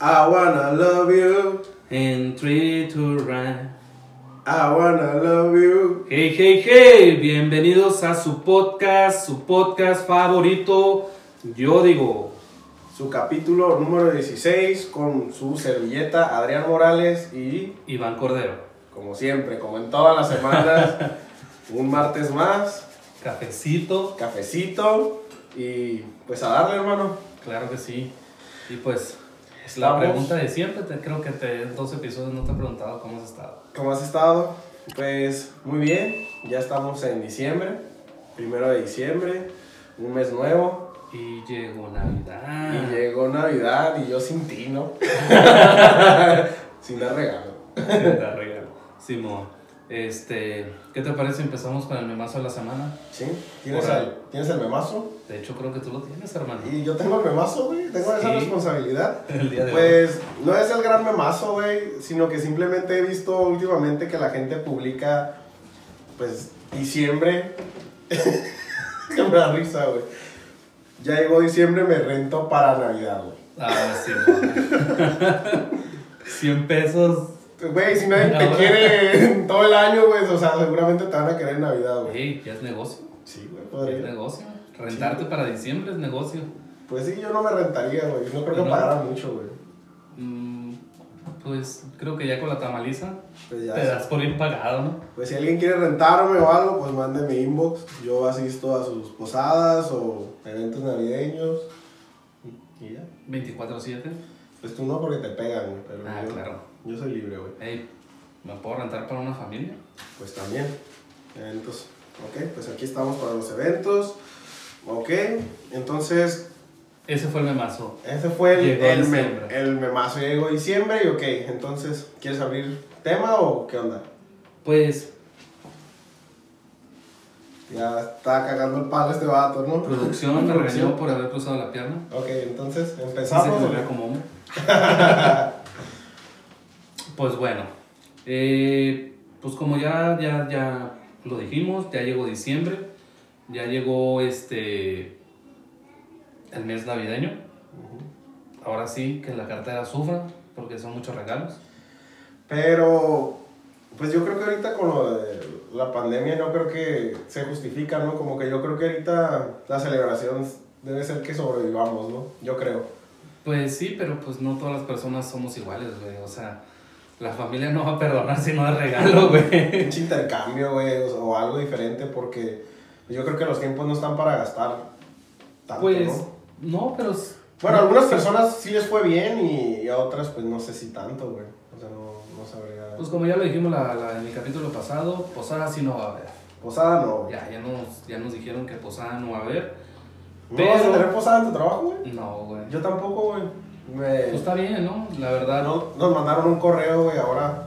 I wanna love you. En 3 to run. I wanna love you. Hey, hey, hey, bienvenidos a su podcast, su podcast favorito. Yo digo, Su capítulo número 16 con su servilleta Adrián Morales y, Iván Cordero. como siempre, como en todas las semanas, un martes más, Cafecito, cafecito y pues a darle, hermano. claro que sí. Y pues, Estamos- la pregunta de siempre, te, creo que te, en dos episodios no te he preguntado cómo has estado. ¿Cómo has estado? Pues muy bien, ya estamos en diciembre, primero de diciembre, un mes nuevo. Y llegó Navidad. Y llegó Navidad y yo sin ti, ¿no? sin dar regalo. Te regalo. Simón, este, ¿qué te parece si empezamos con el memazo de la semana? ¿Sí? ¿Tienes, el, ¿Tienes el memazo? De hecho, creo que tú lo tienes, hermano. Y yo tengo el memazo, güey. Tengo esa Sí. responsabilidad. El día de hoy. Pues no es el gran memazo, güey, sino que simplemente he visto últimamente que la gente publica, pues, diciembre. que me da risa, güey. Ya llegó diciembre, me rento para Navidad, güey. Ah, sí. 100 pesos. Güey, si nadie te quiere todo el año, güey, o sea, seguramente te van a querer en Navidad, güey. Hey, ya es negocio. Sí, güey, Es podría. negocio. Rentarte para diciembre es negocio. Pues sí, yo no me rentaría, güey. No creo que ¿No? pagara mucho, güey. Mm, pues creo que ya con la tamaliza Pues ya. te das por bien pagado, ¿no? Pues si alguien quiere rentarme o algo, pues mándeme inbox. Yo asisto a sus posadas o eventos navideños. Y ya. 24-7. Pues tú no porque te pegan, güey. Pero Ah, yo, claro. yo soy libre, güey. Hey, ¿me puedo rentar para una familia? Pues también. Eventos. Ok, pues aquí estamos para los eventos. Ok, entonces Ese fue el memazo. ese fue el, Llegó el, me- el memazo. Llegó diciembre y ok, entonces, ¿quieres abrir tema o qué onda? Pues, Ya está cagando el palo este vato, ¿no? producción me regañó por haber cruzado la pierna. Ok, entonces se empezamos. como. Pues bueno, eh, pues como ya, ya, ya lo dijimos, ya llegó diciembre, ya llegó este el mes navideño. Ahora sí que la cartera sufra porque son muchos regalos. Pero, pues yo creo que ahorita con lo de la pandemia no creo que se justifica, ¿no? Como que yo creo que ahorita la celebración debe ser que sobrevivamos, ¿no? Yo creo. Pues sí, pero pues no todas las personas somos iguales, güey. O sea, la familia no va a perdonar si no da regalo, güey. Un intercambio, güey, o, o algo diferente porque yo creo que los tiempos no están para gastar tanto, Pues ¿no? no, pero... Bueno, a algunas personas sí les fue bien y, a otras pues no sé si tanto, güey. O sea, no, no sabría. Pues como ya lo dijimos la, la- en el capítulo pasado, posada sí no va a haber. Posada no. Ya, ya nos, ya nos dijeron que posada no va a haber. ¿No Pero- vas a tener posada en tu trabajo, güey? No, güey. Yo tampoco, güey. Me- Pues está bien, ¿no? La verdad. No- nos mandaron un correo, güey, ahora.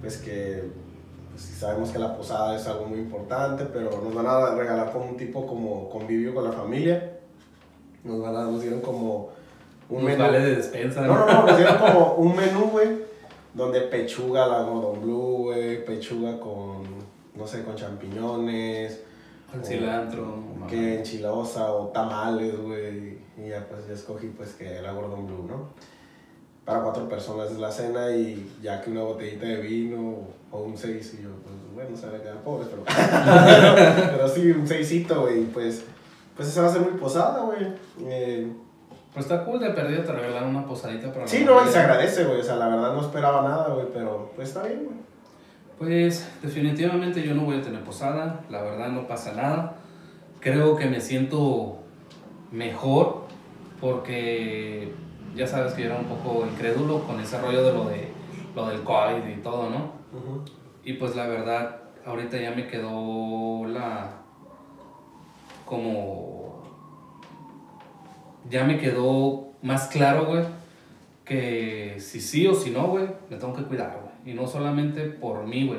pues que pues, sabemos que la posada es algo muy importante, pero nos van a regalar como un tipo como convivio con la familia. Nos, van a, nos dieron como un menú. vale de despensa. No, no, no, nos dieron como un menú, güey, donde pechuga la Gordon Blue, güey, pechuga con, no sé, con champiñones. El cilantro. Que enchilosa o tamales, güey. Y ya pues ya escogí pues que la Gordon Blue, ¿no? Para cuatro personas es la cena y ya que una botellita de vino o un seis y yo, pues bueno, se van a quedar pobres, pero... pero sí, un seisito, güey, pues... Pues esa va a ser muy posada, güey. Eh, Pues está cool de perdido te regalaron una posadita para sí, no, y se agradece, güey. O sea, la verdad no esperaba nada, güey, pero pues está bien, güey. Pues definitivamente yo no voy a tener posada, la verdad no pasa nada. Creo que me siento mejor porque ya sabes que yo era un poco incrédulo con ese rollo de lo de lo del COVID y todo, ¿no? Y pues la verdad, ahorita ya me quedó la. como. Ya me quedó más claro, güey, que si sí o si no, güey, me tengo que cuidar, güey. Y no solamente por mí, güey,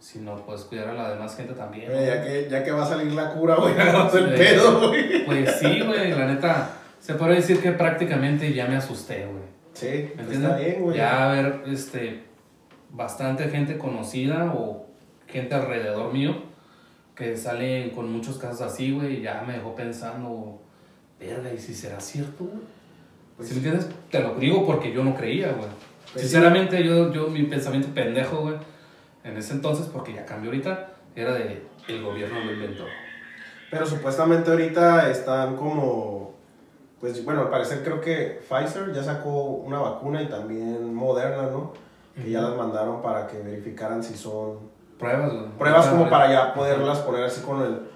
sino pues cuidar a la demás gente también. Eh, ya, que, ya que va a salir la cura, güey, hagamos el Sí. pedo, güey. Pues sí, güey, la neta, se puede decir que prácticamente ya me asusté, güey. Sí, ¿Me entiendes? está bien, güey. Ya ver, este, bastante gente conocida o gente alrededor mío que salen con muchos casos así, güey, y ya me dejó pensando, verga, ¿y si será cierto, güey? Pues ¿Sí me entiendes? Te lo digo porque yo no creía, güey. Pues Sinceramente, yo, yo, mi pensamiento pendejo, güey, en ese entonces, porque ya cambió ahorita, era de el gobierno lo inventó. Pero supuestamente ahorita están como, pues bueno, al parecer creo que Pfizer ya sacó una vacuna y también Moderna, ¿no? Que ya las mandaron para que verificaran si son Pruebas, güey. pruebas como para ya poderlas poner así con el...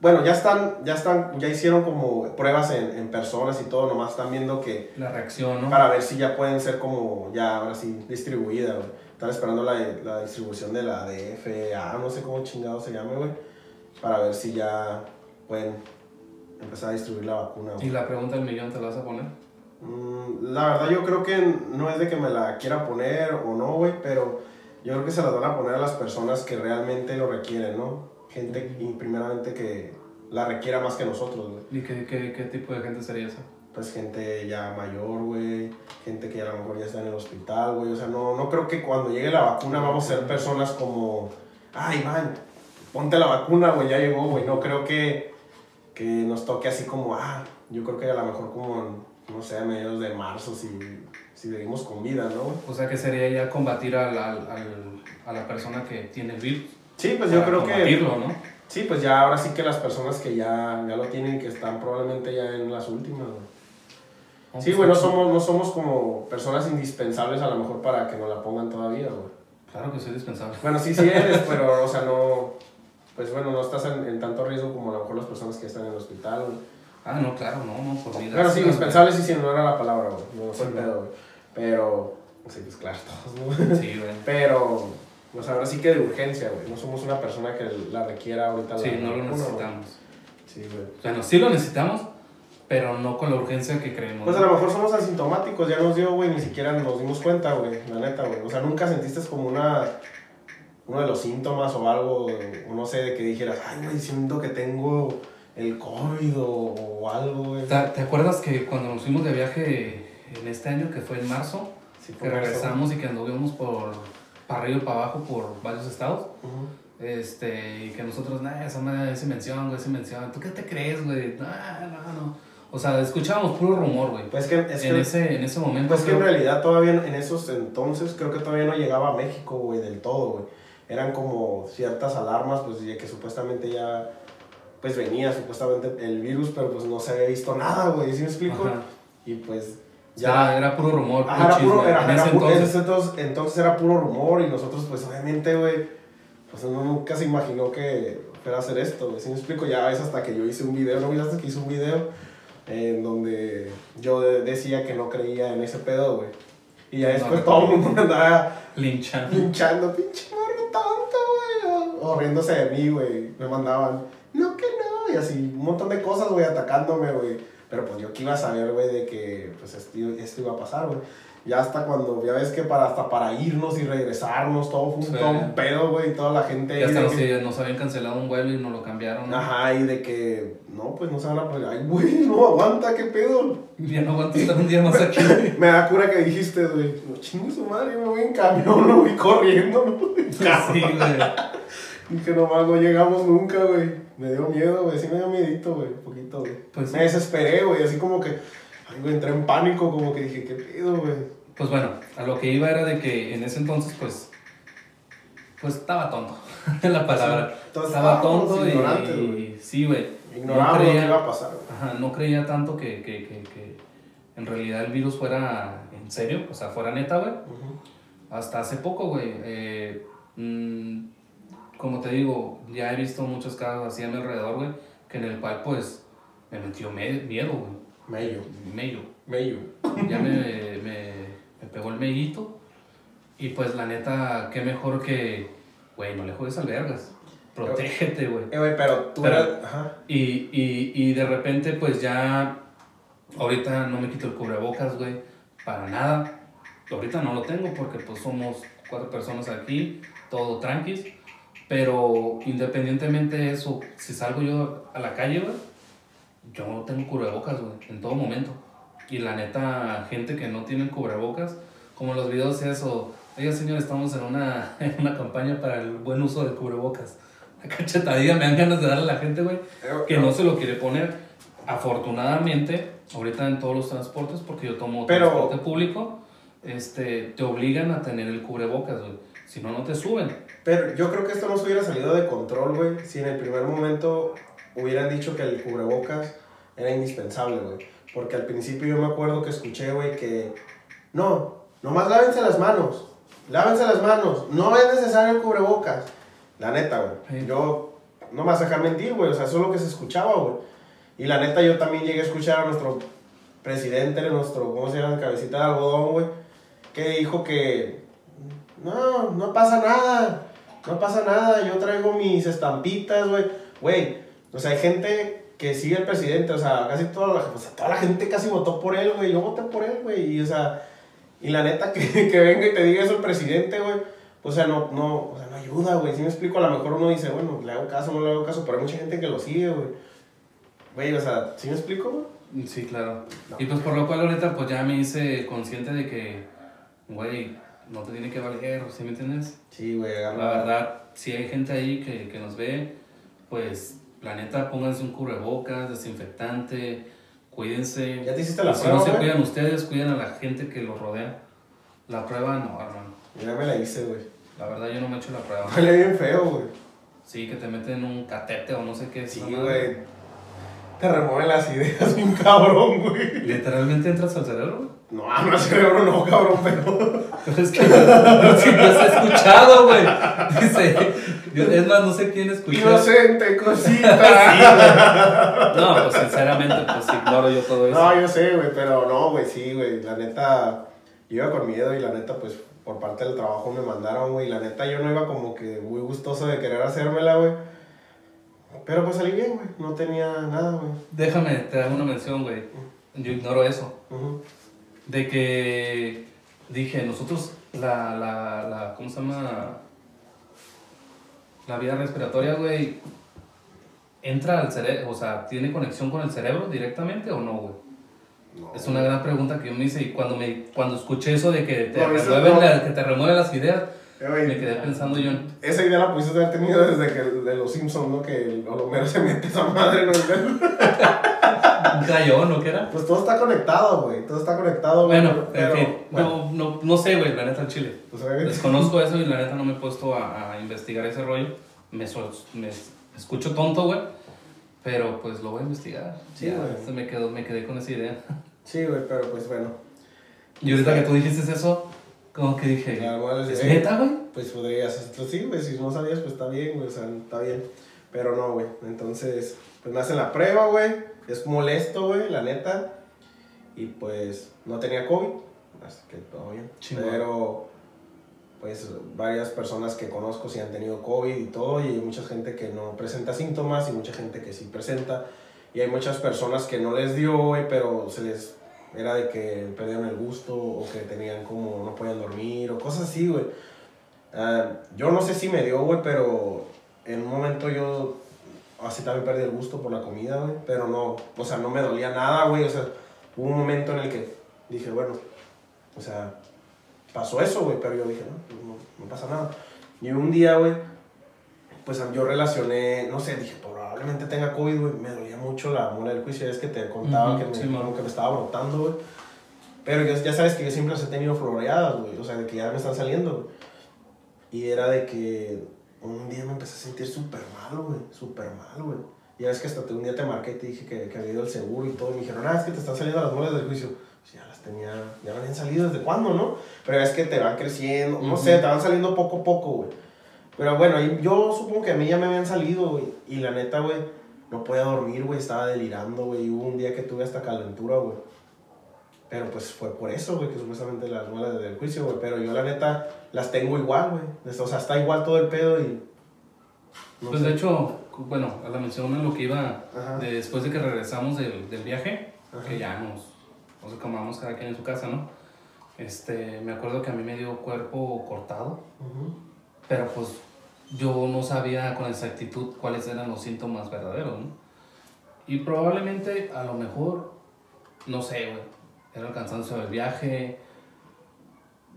Bueno, ya están, ya están, ya hicieron como pruebas en, en personas y todo, nomás están viendo que La reacción, ¿no? para ver si ya pueden ser como ya ahora sí distribuidas, güey. Están esperando la, la distribución de la DFA, no sé cómo chingado se llame, güey, para ver si ya pueden empezar a distribuir la vacuna, Y güey. la pregunta del millón, ¿te la vas a poner? Mm, La verdad yo creo que no es de que me la quiera poner o no, güey, pero yo creo que se las van a poner a las personas que realmente lo requieren, ¿no? Gente, y primeramente que la requiera más que nosotros, güey. ¿Y qué, qué, qué tipo de gente sería esa? pues gente ya mayor, güey, gente que a lo mejor ya está en el hospital, güey, o sea, no, no creo que cuando llegue la vacuna vamos a ser personas como, ay, man, ponte la vacuna, güey, ya llegó, güey, no creo que, que nos toque así como, ah, yo creo que a lo mejor como, no sé, a mediados de marzo, si, si seguimos con vida, ¿no? O sea, que sería ya combatir al, al, al- a la persona que tiene el virus. Sí, pues yo creo que, ¿no? sí, pues ya ahora sí que las personas que ya, ya lo tienen, que están probablemente ya en las últimas. No, Sí, güey, no somos, no somos como personas indispensables a lo mejor para que nos la pongan todavía, güey. Claro que soy dispensable. Bueno, sí, sí eres, pero, o sea, no, pues bueno, no estás en, en tanto riesgo como a lo mejor las personas que están en el hospital, güey. Ah, no, claro, no, no, por vida. Claro, sí, indispensable sí, sí, no era la palabra, güey, no Sí, pedo, güey. Pero, sí, pues claro, todos, ¿no? Sí, güey. Pero, pues ahora sí que de urgencia, güey, no somos una persona que la requiera ahorita. Sí, la no lo necesitamos. Sí, güey. Bueno, sí lo necesitamos, pero no con la urgencia que creemos. Pues a lo mejor somos asintomáticos, ya nos dio, güey, ni siquiera nos dimos cuenta, güey, la neta, güey. O sea, nunca sentiste como una, uno de los síntomas o algo, o no sé, de que dijeras, ay, güey, siento que tengo el COVID o, o algo, güey. ¿Te, acuerdas que cuando nos fuimos de viaje en este año, que fue en marzo, Sí, que regresamos y que anduvimos por para arriba y para abajo por varios estados? Este, y que nosotros, nah, esa madre es invención, güey, es invención. ¿Tú qué te crees, güey? Nah, no, no. O sea, escuchábamos puro rumor, güey. Pues que, es en, que, ese, en ese momento. pues que en creo- realidad todavía en esos entonces creo que todavía no llegaba a México, güey, del todo, güey. Eran como ciertas alarmas, pues, de que supuestamente ya, pues, venía supuestamente el virus, pero pues no se había visto nada, güey, ¿sí me explico? Ajá. Y pues Ya ya... era puro rumor. Ajá, era chisme. puro, era, en era ese puro- entonces. entonces, entonces era puro rumor y nosotros pues obviamente, güey, pues uno nunca se imaginó que fuera a hacer esto, güey. Si me explico, ya es hasta que yo hice un video, ¿no? hasta que hice un video en donde yo de- decía que no creía en ese pedo, güey. Y ya después no. todo el mundo me andaba Linchando. linchando, pinche morro tonto, güey. O, o riéndose de mí, güey. Me mandaban, no que no, y así, un montón de cosas, güey, atacándome, güey. Pero pues yo que iba a saber, güey, de que pues esto, esto iba a pasar, güey. Ya hasta cuando, ya ves que para, hasta para irnos y regresarnos, todo fue un, Sí. todo un pedo, güey, y toda la gente. Ya ahí hasta nos, que- nos habían cancelado un vuelo y nos lo cambiaron. ¿no? Ajá, y de que, no, pues no se van a poner, ay, güey, no aguanta, qué pedo. Ya no aguanto estar un día más aquí. Me da cura que dijiste, güey, no chingue su madre, me voy en camión, me voy corriendo, ¿no? sí, güey. Dije, nomás no llegamos nunca, güey. Me dio miedo, güey. Sí me dio miedito, güey. Un poquito, güey. Pues me desesperé, güey. Así como que, ay, güey, entré en pánico. Como que dije, ¿qué pedo, güey? Pues bueno, a lo que iba era de que en ese entonces, pues, pues estaba tonto, la palabra. Entonces, estaba tonto y, ignorantes, güey. sí, güey. Ignorábamos No lo creía- que iba a pasar. Ajá, no creía tanto que, que, que, que en realidad el virus fuera en serio, o sea, fuera neta, güey. Hasta hace poco, güey. eh, mm, como te digo, ya he visto muchos casos así a mi alrededor, güey, que en el cual, pues, me metió me- miedo, güey. Mello. Mello. Mello. Ya me pegó el mellito. Y pues, la neta, qué mejor que, güey, no le juegues al vergas. Protégete, güey. Eh, güey, pero tú Pero- eras. Ajá. Y, y, y de repente, pues ya, ahorita no me quito el cubrebocas, güey, para nada. Ahorita no lo tengo porque pues somos cuatro personas aquí, todo tranquis. Pero independientemente de eso, si salgo yo a la calle, güey, yo no tengo cubrebocas, güey, en todo momento. Y la neta, gente que no tiene cubrebocas, como los videos eso, oiga señor, estamos en una, en una campaña para el buen uso del cubrebocas. La cachetadilla me dan ganas de darle a la gente, güey, Eh, que no se lo quiere poner. afortunadamente, ahorita en todos los transportes, porque yo tomo Pero- transporte público, este, te obligan a tener el cubrebocas, güey. Si no, no te suben. Pero yo creo que esto no se hubiera salido de control, güey, si en el primer momento hubieran dicho que el cubrebocas era indispensable, güey. Porque al principio yo me acuerdo que escuché, güey, que no, nomás lávense las manos, lávense las manos, no es necesario el cubrebocas. La neta, güey. Sí. Yo no me vas a dejar mentir, güey, o sea, eso es lo que se escuchaba, güey. Y la neta, yo también llegué a escuchar a nuestro presidente, nuestro, ¿cómo se llama? Cabecita de algodón, güey, que dijo que no, no pasa nada. No pasa nada. Yo traigo mis estampitas, güey. Güey, o sea, hay gente que sigue al presidente. O sea, casi toda la, o sea, toda la gente casi votó por él, güey. Yo voté por él, güey. Y, o sea, y la neta que, que venga y te diga eso el presidente, güey. O sea, no, no, o sea, no ayuda, güey. Si me explico, a lo mejor uno dice, bueno, le hago caso, no le hago caso, pero hay mucha gente que lo sigue, güey. Güey, o sea, ¿sí me explico, güey? Sí, claro. No. Y pues por lo cual ahorita pues ya me hice consciente de que, güey, no te tiene que valer, ¿sí me entiendes? Sí, güey, La verdad, si hay gente ahí que, que nos ve, pues la neta pónganse un cubrebocas, desinfectante, cuídense. ¿Ya te hiciste la si prueba, no se güey? cuidan ustedes, cuiden a la gente que los rodea. La prueba no, hermano. Ya me la hice, güey. La verdad yo no me he hecho la prueba. Huele bien feo, güey. Sí, que te meten un catete o no sé qué. Sí, güey. Te remueven las ideas, un cabrón, güey. Literalmente entras al cerebro. No, no, el cerebro no, cabrón, pero. Pero es que no, sí, los he escuchado, güey. Dice, yo- es más, no sé quién escuchó. Inocente, cosita. No, pues sinceramente, pues ignoro yo todo eso. no, yo sé, güey, pero no, güey, sí, güey. La neta, yo iba con miedo y la neta, pues, por parte del trabajo me mandaron, güey. La neta, yo no iba como que muy gustoso de querer hacérmela, güey. Pero pues salí bien, güey. No tenía nada, güey. Déjame, te hago una mención, güey. Yo ignoro eso. Ujú. De que dije, nosotros, la, la, la, ¿cómo se llama? La vía respiratoria, güey, entra al cerebro, o sea, ¿tiene conexión con el cerebro directamente o no, güey? No, Es una gran pregunta que yo me hice y cuando, me, cuando escuché eso de que te, No, remueven no. la- que te remueven las ideas, Eh, me quedé pensando yo. Esa idea la pudiste haber tenido desde que el de los Simpsons, ¿no? Que el Homero se mete esa madre, ¿no? ¿Un gallón o qué era? Pues todo está conectado, güey. Todo está conectado, güey. Bueno, pero, en fin, bueno, no, no, no sé, güey, la neta, al chile. pues. Desconozco eso y la neta no me he puesto a, a investigar ese rollo. Me, so- me escucho tonto, güey. Pero pues lo voy a investigar. Sí, güey. se me, quedó, me quedé con esa idea. Sí, güey, pero pues bueno. Y ahorita que tú dijiste eso, como que dije, ¿es eh, neta, güey? Pues podrías, pues sí, güey, si no sabías, pues está bien, güey, o sea, está bien. Pero no, güey. Entonces, pues me hacen la prueba, güey. Es molesto, güey, la neta. Y pues no tenía COVID, así que todo bien. Pero, pues varias personas que conozco sí han tenido COVID y todo. Y hay mucha gente que no presenta síntomas y mucha gente que sí presenta. Y hay muchas personas que no les dio, güey, pero se les. Era de que perdieron el gusto o que tenían como. no podían dormir o cosas así, güey. Ah, yo no sé si me dio, güey, pero en un momento yo así también perdí el gusto por la comida, güey. Pero no, o sea, no me dolía nada, güey. O sea, hubo un momento en el que dije, bueno, o sea, pasó eso, güey. Pero yo dije, no, pues no, no pasa nada. Y un día, güey, pues yo relacioné, no sé, dije, probablemente tenga COVID, güey. Me dolía mucho la muela del juicio. Es que te contaba Ujú, que, me, sí, que me estaba brotando, güey. Pero yo- ya sabes que yo siempre las he tenido floreadas, güey. O sea, de que ya me están saliendo, güey. Y era de que un día me empecé a sentir súper mal, güey. Súper mal, güey. Y ya ves que hasta un día te marqué y te dije que, que había ido el seguro y todo. Y me dijeron, ah, es que te están saliendo las muelas del juicio. Pues ya las tenía, ya me habían salido desde cuándo, ¿no? Pero es que te van creciendo, no Ujú. sé, te van saliendo poco a poco, güey. Pero bueno, yo supongo que a mí ya me habían salido, güey. Y la neta, güey, no podía dormir, güey. Estaba delirando, güey. Y hubo un día que tuve hasta calentura, güey. Pero pues fue por eso, güey, que supuestamente las muelas del juicio, güey. Pero yo la neta las tengo igual, güey. O sea, está igual todo el pedo y... no Pues sé. de hecho, bueno, a la mención en lo que iba de- después de que regresamos del, del viaje, Ajá. que ya nos, nos acomodamos cada quien en su casa, ¿no? Este, me acuerdo que a mí me dio cuerpo cortado, pero pues yo no sabía con exactitud cuáles eran los síntomas verdaderos, ¿no? Y probablemente, a lo mejor, no sé, güey, era el cansancio del viaje,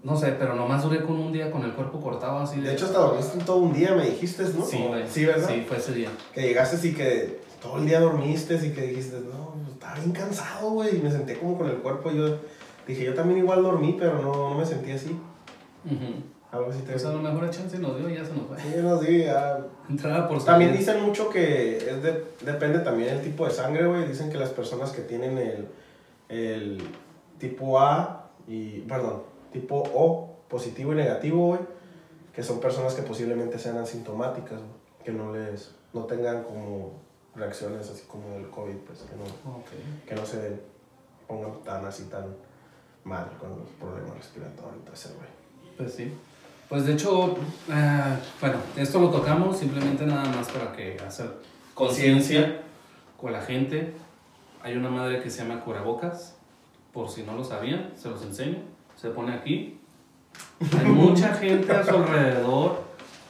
no sé, pero nomás duré con un día con el cuerpo cortado así de... De hecho, hasta dormiste todo un día, me dijiste, ¿no? sí, güey. Sí, ¿verdad? Sí, fue ese día. Que llegaste y que todo el día dormiste y que dijiste, no, pues, estaba bien cansado, güey, y me senté como con el cuerpo. Yo dije, yo también igual dormí, pero no, no me sentí así. Ujú. Algo así te Pues a lo mejor a chance nos dio y ya se nos va. Sí, no, sí, ya. Entrada por También salida. dicen mucho que es de- depende también del tipo de sangre, güey. Dicen que las personas que tienen el, el tipo A y, perdón, tipo O, positivo y negativo, güey, que son personas que posiblemente sean asintomáticas, güey, que no les, no tengan como reacciones así como del COVID, pues, que no, que no se pongan tan así tan mal con los problemas respiratorios ese, güey. Pues sí. Pues de hecho, ah, bueno, esto lo tocamos simplemente nada más para que hacer conciencia con la gente. Hay una madre que se llama cubrebocas, por si no lo sabían, se los enseño. Se pone aquí. Hay mucha gente a su alrededor.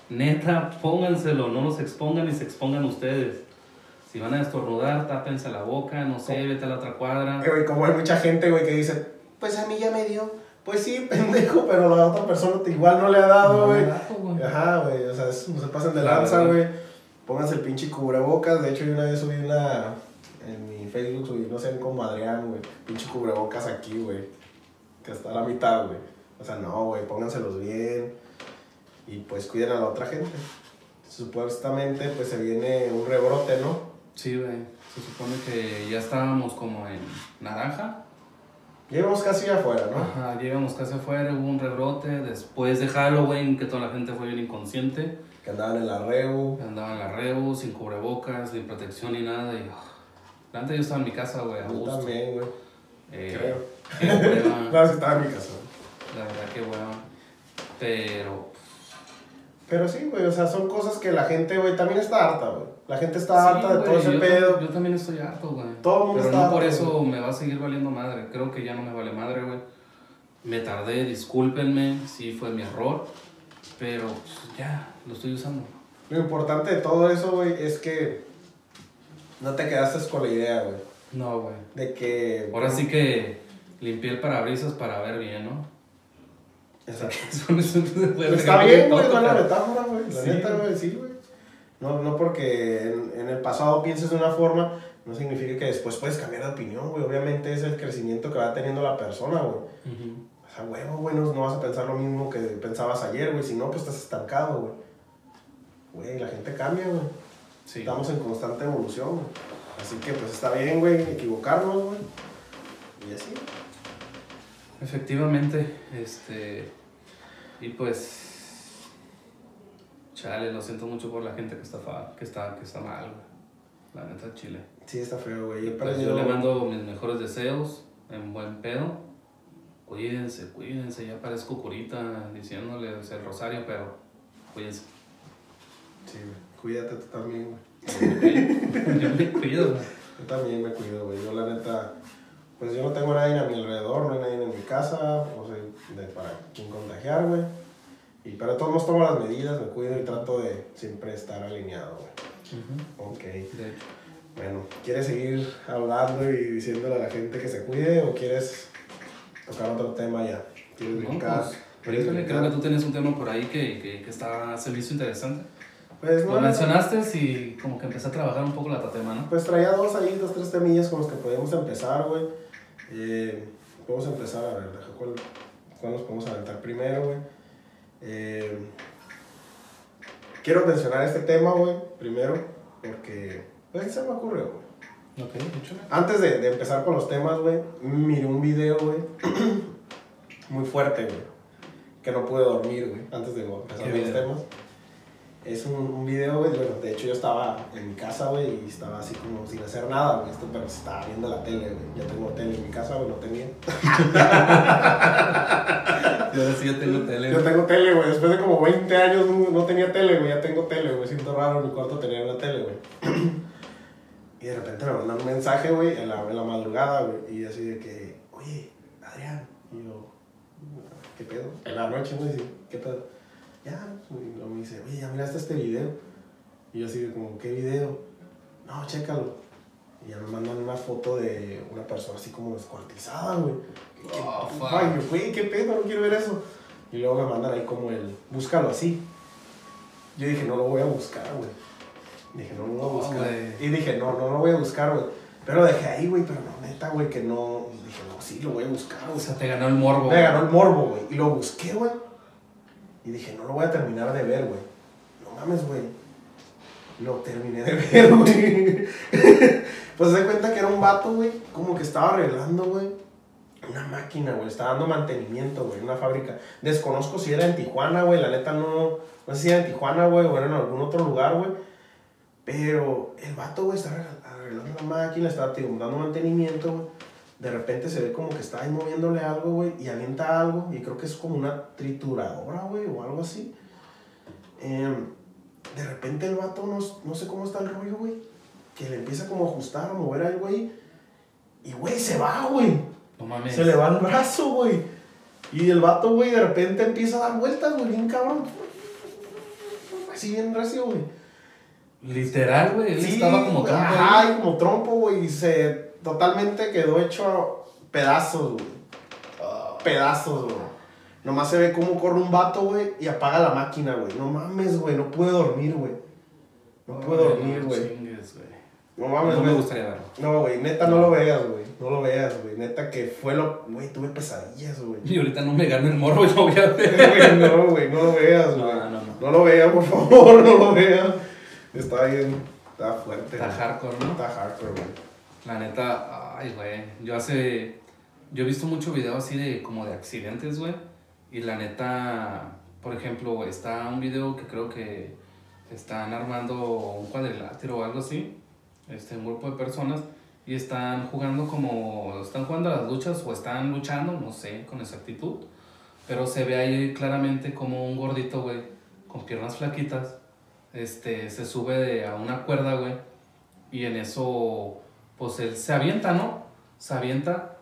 Neta, pónganselo, no los expongan y se expongan ustedes. Si van a estornudar, tápense la boca, no sé, vete a la otra cuadra. Eh, como hay mucha gente, güey, que dice, pues a mí ya me dio. Pues sí, pendejo, pero la otra persona te igual no le ha dado, güey. Güey. Ajá, güey, o sea, es- no se pasen de La lanza, güey. Pónganse el pinche cubrebocas. De hecho, yo una vez subí una. En mi Facebook subí, no sé, como Adrián, güey. Pinche cubrebocas aquí, güey. Que está a la mitad, güey. O sea, no, güey, pónganselos bien. Y pues cuiden a la otra gente. Supuestamente, pues se viene un rebrote, ¿no? Sí, güey. Se supone que ya estábamos como en naranja. Llevamos casi afuera, ¿no? Ajá, llegamos casi afuera, hubo un rebrote. Después de Halloween, que toda la gente fue bien inconsciente. Que andaban en la Reu. Andaban en la reo, sin cubrebocas, ni protección ni nada. Y, ah, la neta yo estaba en mi casa, güey, a Yo gusto. también, güey. Eh, Creo. No, sí estaba en mi casa. la verdad, qué hueva. Pero, Pero sí, güey, o sea, son cosas que la gente, güey, también está harta, güey. La gente está sí, harta de todo ese yo, pedo. Yo también estoy harto, güey. Todo el mundo Pero está no por harto, eso güey. me va a seguir valiendo madre. Creo que ya no me vale madre, güey. Me tardé, discúlpenme, sí fue mi error. Pero pues, ya, lo estoy usando. Lo importante de todo eso, güey, es que no te quedaste con la idea, güey. No, güey. De que. Ahora sí que limpié el parabrisas para ver bien, ¿no? Exacto. Eso está bien, güey, buena metáfora, güey. La Sí. neta, güey, sí, güey. No, no porque en, en el pasado pienses de una forma, no significa que después puedes cambiar de opinión, güey. Obviamente es el crecimiento que va teniendo la persona, güey. O sea, huevo, güey, no, no vas a pensar lo mismo que pensabas ayer, güey. Si no, pues estás estancado, güey. Güey, la gente cambia, güey. Sí. Estamos en constante evolución, güey. Así que, pues está bien, güey, equivocarnos, güey. Y así. Efectivamente, este. Y pues. Chale, lo siento mucho por la gente que está, fa- que está, que está mal, güey. La neta, chile. Sí, está feo, güey. Pues yo le mando mis mejores deseos, en buen pedo. Cuídense, cuídense, ya parezco curita diciéndoles el rosario, pero cuídense. Sí, güey. Cuídate tú también, güey. Yo me cuido, güey. Yo también me cuido, güey. Yo, la neta, pues yo no tengo a nadie a mi alrededor, no hay nadie en mi casa, no sé de para quién contagiar, güey. Y de todos modos tomo las medidas, me cuido y trato de siempre estar alineado, güey. Ok. De hecho. Bueno, ¿quieres seguir hablando y diciéndole a la gente que se cuide o quieres tocar otro tema ya? ¿Quieres No, brincar? pues, creo que tú tienes un tema por ahí que, que, que está, se me hizo interesante. Pues Lo no, mencionaste y como que empecé a trabajar un poco la tatema, ¿no? Pues traía dos ahí, dos, tres temillas con los que podemos empezar, güey. Eh, podemos empezar, a ver, cuál, cuál nos podemos aventar primero, güey. Eh, quiero mencionar este tema, güey, primero, porque pues se me ocurrió, güey. Ok, échale. Antes de, de empezar con los temas, güey, miré un video, güey, muy fuerte, güey, que no pude dormir, güey, antes de empezar ¿Qué con los temas. Es un, un video, güey, bueno, de hecho yo estaba en mi casa, güey, y estaba así como sin hacer nada, güey, esto, pero estaba viendo la tele, güey. Ya tengo tele en mi casa, güey, no tenía. Yo sí ya tengo tele. Yo tengo tele, güey, después de como 20 años no tenía tele, güey, ya tengo tele, güey, siento raro en mi cuarto tener una tele, güey. Y de repente me mandan un mensaje, güey, en la, en la madrugada, güey, y así de que, oye, Adrián, y yo, ¿qué pedo? En la noche, ¿no? Y dice, ¿qué pedo? Ya, y luego me dice, oye, ya miraste este video. Y yo así como, ¿qué video? No, chécalo. Y ya me mandan una foto de una persona así como descuartizada, güey. ¿Qué- Oh, güey, ¿qué pedo? No quiero ver eso. Y luego me mandan ahí como el, búscalo así. Yo dije, no lo voy a buscar, güey. Dije, no, lo voy a buscar. güey. y dije, no, no lo voy a buscar, güey. Pero dejé ahí, güey, pero no, neta, güey, que no. Dije, no, sí, lo voy a buscar, O güey. sea, te ganó el morbo. Me ganó el morbo, güey. Y lo busqué, güey. Y dije, no lo voy a terminar de ver, güey. No mames, güey. Lo terminé de ver, güey. pues se cuenta que era un vato, güey. Como que estaba arreglando, güey. Una máquina, güey. Estaba dando mantenimiento, güey. Una fábrica. Desconozco si era en Tijuana, güey. La neta no. No sé si era en Tijuana, güey. O era en algún otro lugar, güey. Pero el vato, güey, estaba arreglando la máquina. Estaba tío, dando mantenimiento, güey de repente se ve como que está ahí moviéndole algo, güey, y avienta algo, y creo que es como una trituradora, güey, o algo así. Em, de repente el vato, no, no sé cómo está el rollo, güey, que le empieza como a ajustar, a mover algo ahí, y, güey, se va, güey. No mames. Se le va el brazo, güey. Y el vato, güey, de repente empieza a dar vueltas, güey, bien cabrón. Así bien recio, güey. Literal, güey. Él Sí, estaba como güey, trompo, Ajá, güey. y como trompo, güey. Y se totalmente quedó hecho pedazos, güey. Pedazos, güey. Nomás se ve cómo corre un vato, güey, y apaga la máquina, güey. No mames, güey. No pude dormir, güey. No pude dormir, No güey. No mames, No me güey. gustaría verlo. No, güey. Neta, no lo veas, güey. No lo veas, güey. Neta que fue lo. Güey, tuve pesadillas, güey. Y ahorita no me gano el morbo y lo voy a ver. Güey, no, güey. No lo veas, No, güey. no, no. No lo veas, por favor. No lo veas. Está bien. Está fuerte. Está hardcore, ¿no? Está hardcore, güey. La neta, ay, güey. Yo hace. Yo he visto mucho video así de como de accidentes, güey. Y la neta, por ejemplo, está un video que creo que están armando un cuadrilátero o algo así. Este, un grupo de personas. Y están jugando como. Están jugando a las luchas o están luchando, no sé, con exactitud. Pero se ve ahí claramente como un gordito, güey, con piernas flaquitas. Este, se sube de- a una cuerda, güey. Y en eso, pues él se avienta, ¿no? Se avienta,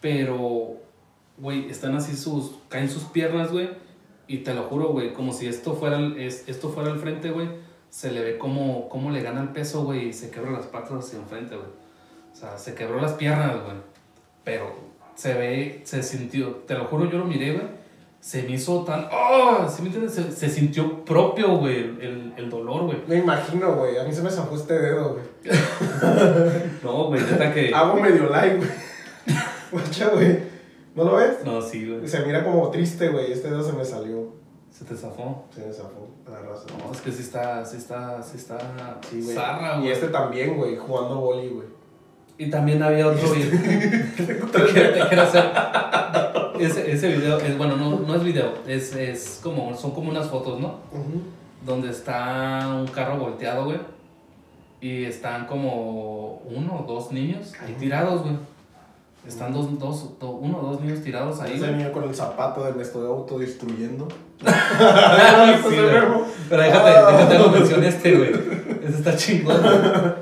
pero, güey, están así sus, caen sus piernas, güey. Y te lo juro, güey, como si esto fuera, el- es, esto fuera el frente, güey. Se le ve como, como le gana el peso, güey, y se quebra las patas hacia enfrente, güey. O sea, se quebró las piernas, güey. Pero se ve, se sintió, te lo juro, yo lo miré, güey. Se me hizo tan, ¡oh! ¿Sí me entiendes? Se, se sintió propio, güey, el, el dolor, güey. Me imagino, güey. A mí se me zafó este dedo, güey. No, güey, neta que... Hago medio like, güey. Guacha, güey. ¿No lo ves? No, sí, güey. Se mira como triste, güey. Este dedo se me salió. Se te zafó. Se me zafó. La razón. No, es que sí está, sí está, sí está Sí, güey. zarra, Y güey. este también, güey. Jugando boli, güey. Y también había otro video. te, quiero, te quiero hacer. Ese, ese video, es, bueno, no, no es video, es, es como, son como unas fotos, ¿no? Ujú. Donde está un carro volteado, güey. Y están como uno o dos niños ahí tirados, güey. Están dos, dos, do- uno o dos niños tirados ahí, Ese niño con el zapato de me estoy autodestruyendo. Sí, enfermo. Pero déjate, déjate hago mención este, güey. Ese está chingón. güey.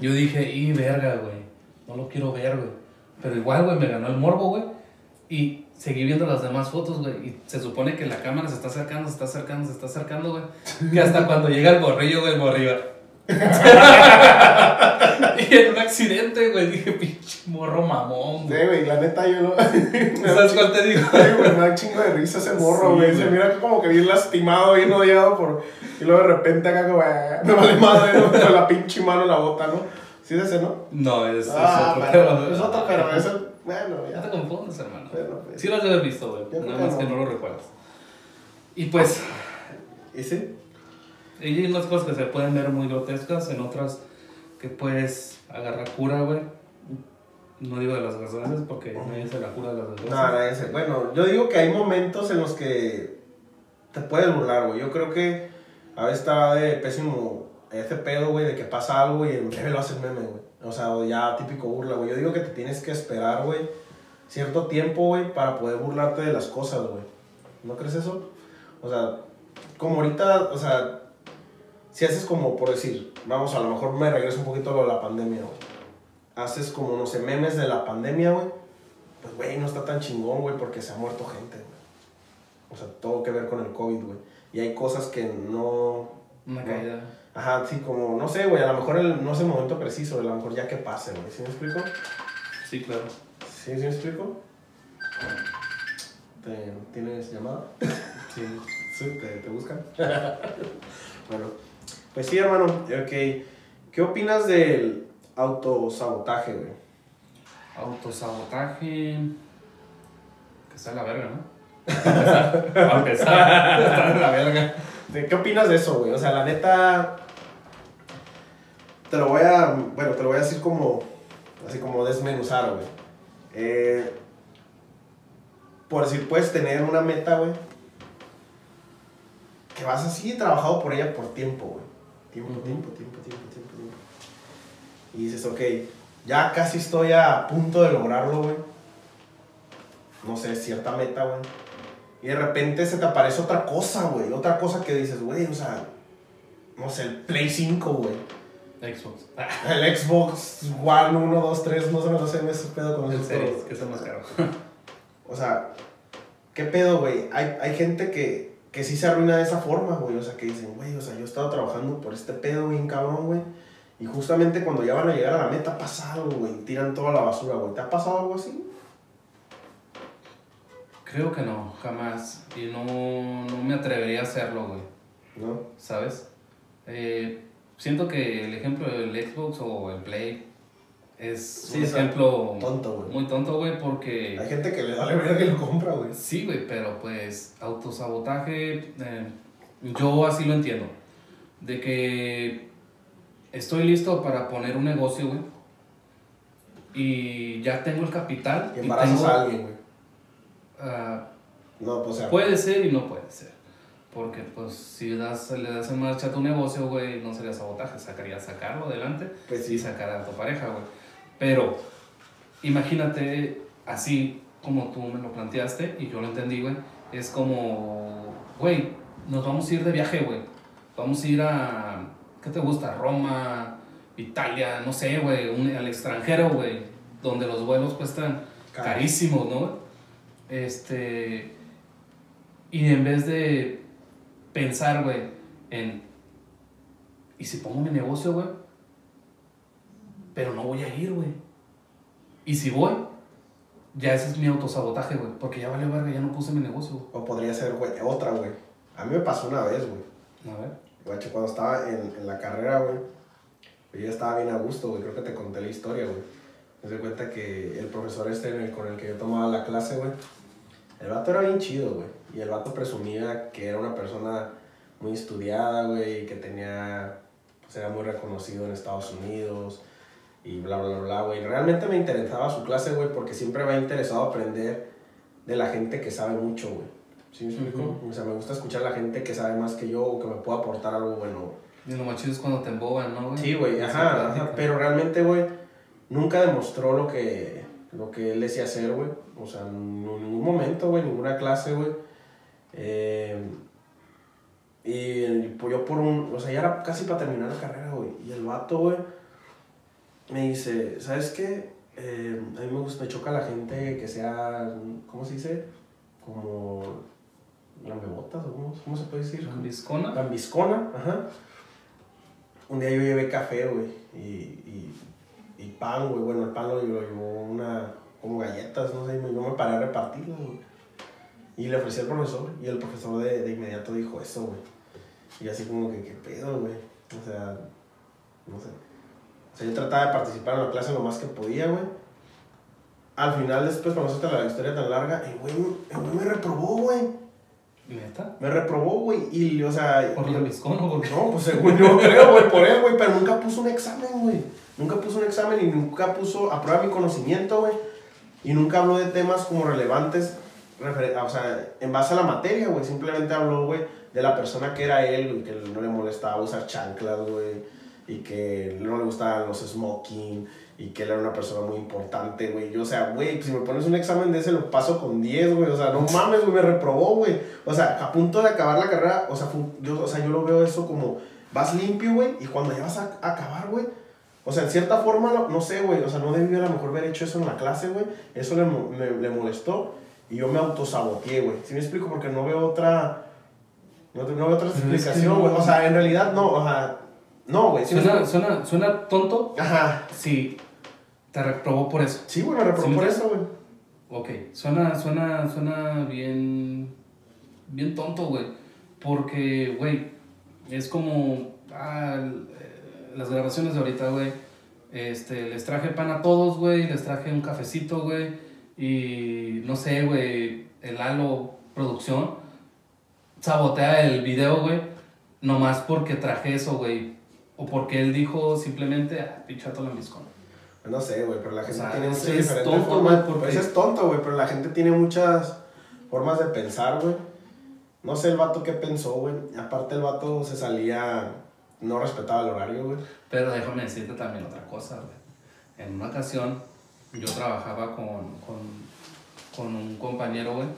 Yo dije, y verga, güey. No lo quiero ver, güey. Pero igual, güey, me ganó el morbo, güey. Y seguí viendo las demás fotos, güey. Y se supone que la cámara se está acercando, se está acercando, se está acercando, güey. Que hasta cuando llega el borrillo, güey, el borrillo. y en un accidente, güey, dije, pinche morro mamón, Sí, güey. La neta, yo lo. ¿Sabes cuál te digo? Ay, güey, me da chingo de risa ese morro, Sí, güey. Se mira como que bien lastimado, bien odiado por... Y luego de repente acá como, "Ah, me vale madre, ¿no? Con la pinche mano en la bota, ¿no? ¿Sí es ese, no? No, es, es ah, otro. pero, es otro, pero es el... Bueno, Ya te ya. confundes, hermano. Bueno, pues. Sí lo has de haber visto, güey. Nada más que no. no lo recuerdas. Y pues, ¿Y sí? hay unas cosas que se pueden ver muy grotescas, en otras que puedes agarrar cura, güey. No digo de las desgracias porque nadie se la cura de las No, desgracias. no, ese. Bueno, yo digo que hay momentos en los que te puedes burlar, güey. Yo creo que a veces está de pésimo ese pedo, güey, de que pasa algo y en breve lo haces meme, güey. O sea, ya típico burla, güey. Yo digo que te tienes que esperar, güey, cierto tiempo, güey, para poder burlarte de las cosas, güey. ¿No crees eso? O sea, como ahorita, o sea, si haces como, por decir, vamos, a lo mejor me regreso un poquito a lo de la pandemia, güey. Haces como, no sé, memes de la pandemia, güey. Pues, güey, no está tan chingón, güey, porque se ha muerto gente, güey. O sea, todo que ver con el COVID, güey. Y hay cosas que no... Una no. caída. Ajá, sí, como, no sé, güey, a lo mejor el- no es el momento preciso, a lo mejor ya que pase, güey. ¿Sí me explico? Sí, claro. ¿Sí, sí me explico? ¿Te- ¿Tienes llamada? Sí. Sí, te, te buscan. bueno, Pues sí, hermano. Ok. ¿Qué opinas del autosabotaje, güey? Autosabotaje. Que está en la verga, ¿no? Para empezar, está en la verga. ¿De ¿Qué opinas de eso, güey? O sea, la neta. Te lo voy a. Bueno, te lo voy a decir como. Así como desmenuzar, güey. Eh, por decir, puedes tener una meta, güey. Que vas así trabajado por ella por tiempo, güey. Tiempo, tiempo, tiempo, tiempo, tiempo, tiempo. Y dices, ok, ya casi estoy a punto de lograrlo, güey. No sé, cierta meta, güey. Y de repente se te aparece otra cosa, güey. Otra cosa que dices, güey, o sea, no sé, el Play 5, güey. Xbox. El Xbox One 1, 2, 3, no sé, no sé, ese pedo con El Series, que el más caro. O sea, ¿qué pedo, güey? Hay, hay gente que, que sí se arruina de esa forma, güey. O sea, que dicen, güey, o sea, yo he estado trabajando por este pedo bien cabrón, güey. Y justamente cuando ya van a llegar a la meta pasa algo, güey. Tiran toda la basura, güey. ¿Te ha pasado algo así? Creo que no, jamás. Y no, no me atrevería a hacerlo, güey. ¿No? ¿Sabes? Eh, siento que el ejemplo del Xbox o el Play es Sí, un ejemplo Tonto, güey. muy tonto, güey, porque... Hay gente que le da verga que lo compra, güey. Sí, güey, pero pues autosabotaje, eh, yo así lo entiendo. De que estoy listo para poner un negocio, güey. Y ya tengo el capital. Y y tengo, a alguien, güey. No, pues, o sea, puede ser y no puede ser. Porque pues si das, le das en marcha a tu negocio, güey, no sería sabotaje, sacaría sacarlo adelante pues y sacar a tu pareja, güey. Pero imagínate así como tú me lo planteaste y yo lo entendí, güey. Es como, güey, nos vamos a ir de viaje, güey. Vamos a ir a, ¿qué te gusta? Roma, Italia, no sé, güey, al extranjero, güey. Donde los vuelos cuestan carísimos, ¿no? Este, y en vez de pensar, güey, en, ¿y si pongo mi negocio, güey? Pero no voy a ir, güey. Y si voy, ya ese es mi autosabotaje, güey. Porque ya vale verga, ya no puse mi negocio, güey. O podría ser, güey, otra, güey. A mí me pasó una vez, güey. A ver. Guacho, cuando estaba en, en la carrera, güey, yo ya estaba bien a gusto, güey. Creo que te conté la historia, güey. Me di cuenta que el profesor este en el- con el que yo tomaba la clase, güey, el vato era bien chido, güey. Y el vato presumía que era una persona muy estudiada, güey, y que tenía, pues era muy reconocido en Estados Unidos y bla, bla, bla, güey. Realmente me interesaba su clase, güey, porque siempre me ha interesado aprender de la gente que sabe mucho, güey. ¿Sí me explico? Ujú. O sea, me gusta escuchar a la gente que sabe más que yo o que me pueda aportar algo bueno. Y lo más chido es cuando te emboban, ¿no, güey? Sí, güey, ajá, ajá, pero realmente, güey, nunca demostró lo que, lo que él decía hacer, güey. O sea, en ningún momento, güey, ninguna clase, güey. Eh, y pues yo por un, o sea, ya era casi para terminar la carrera, güey. Y el vato, güey, me dice, ¿sabes qué? Eh, a mí me gusta, me choca la gente que sea, ¿cómo se dice? Como lambebotas, cómo, cómo se puede decir? Viscona. Lambiscona, ajá. Un día yo llevé café, güey, y, y, y pan, güey. Bueno, el pan lo, lo llevó una, como galletas, no sé, yo me paré a repartirlo, güey. Y le ofrecí al profesor, y el profesor de, de inmediato dijo eso, güey. Y así como que, ¿qué pedo, güey? O sea, no sé. O sea, yo trataba de participar en la clase lo más que podía, güey. Al final, después, cuando se la historia tan larga, el güey, el güey me reprobó, güey. ¿Neta? Me reprobó, güey. Y, o sea. ¿Por la viscona o por qué? No, pues según yo creo, güey, por él, güey, pero nunca puso un examen, güey. Nunca puso un examen y nunca puso a prueba mi conocimiento, güey. Y nunca habló de temas como relevantes, o sea, en base a la materia, güey. Simplemente habló, güey, de la persona que era él, güey, que no le molestaba usar chanclas, güey. Y que no le gustaban los smoking. Y que él era una persona muy importante, güey. Yo, o sea, güey, si me pones un examen de ese, lo paso con 10, güey. O sea, no mames, güey, me reprobó, güey. O sea, a punto de acabar la carrera, o sea, yo, o sea, yo lo veo eso como, vas limpio, güey, y cuando ya vas a, a acabar, güey, o sea, en cierta forma, no, no sé, güey, o sea, no debió a lo mejor haber hecho eso en la clase, güey. Eso le, me- le molestó y yo me autosaboteé, güey. ¿Sí me explico? Porque no veo otra, no, no veo otra explicación, güey. O sea, en realidad, no, o sea, no, güey. ¿sí Suena, suena, suena tonto Ajá. si te reprobó por eso. Sí, güey, me reprobó ¿Sí por eso, güey. Ok, suena, suena, suena bien, bien tonto, güey. Porque, güey, es como ah, las grabaciones de ahorita, güey, este, les traje pan a todos, güey, les traje un cafecito, güey, y no sé, güey, el Halo Producción sabotea el video, güey, nomás porque traje eso, güey, o porque él dijo simplemente, ah, pinchato lambiscón. No sé, güey, pero la gente sea, tiene muchas es diferentes tonto, formas. güey, porque- Pues es tonto, güey, pero la gente tiene muchas formas de pensar, güey. No sé el vato qué pensó, güey. Aparte el vato se salía, no respetaba el horario, güey. Pero déjame decirte también otra cosa, güey. En una ocasión, yo trabajaba con, con, con un compañero, güey.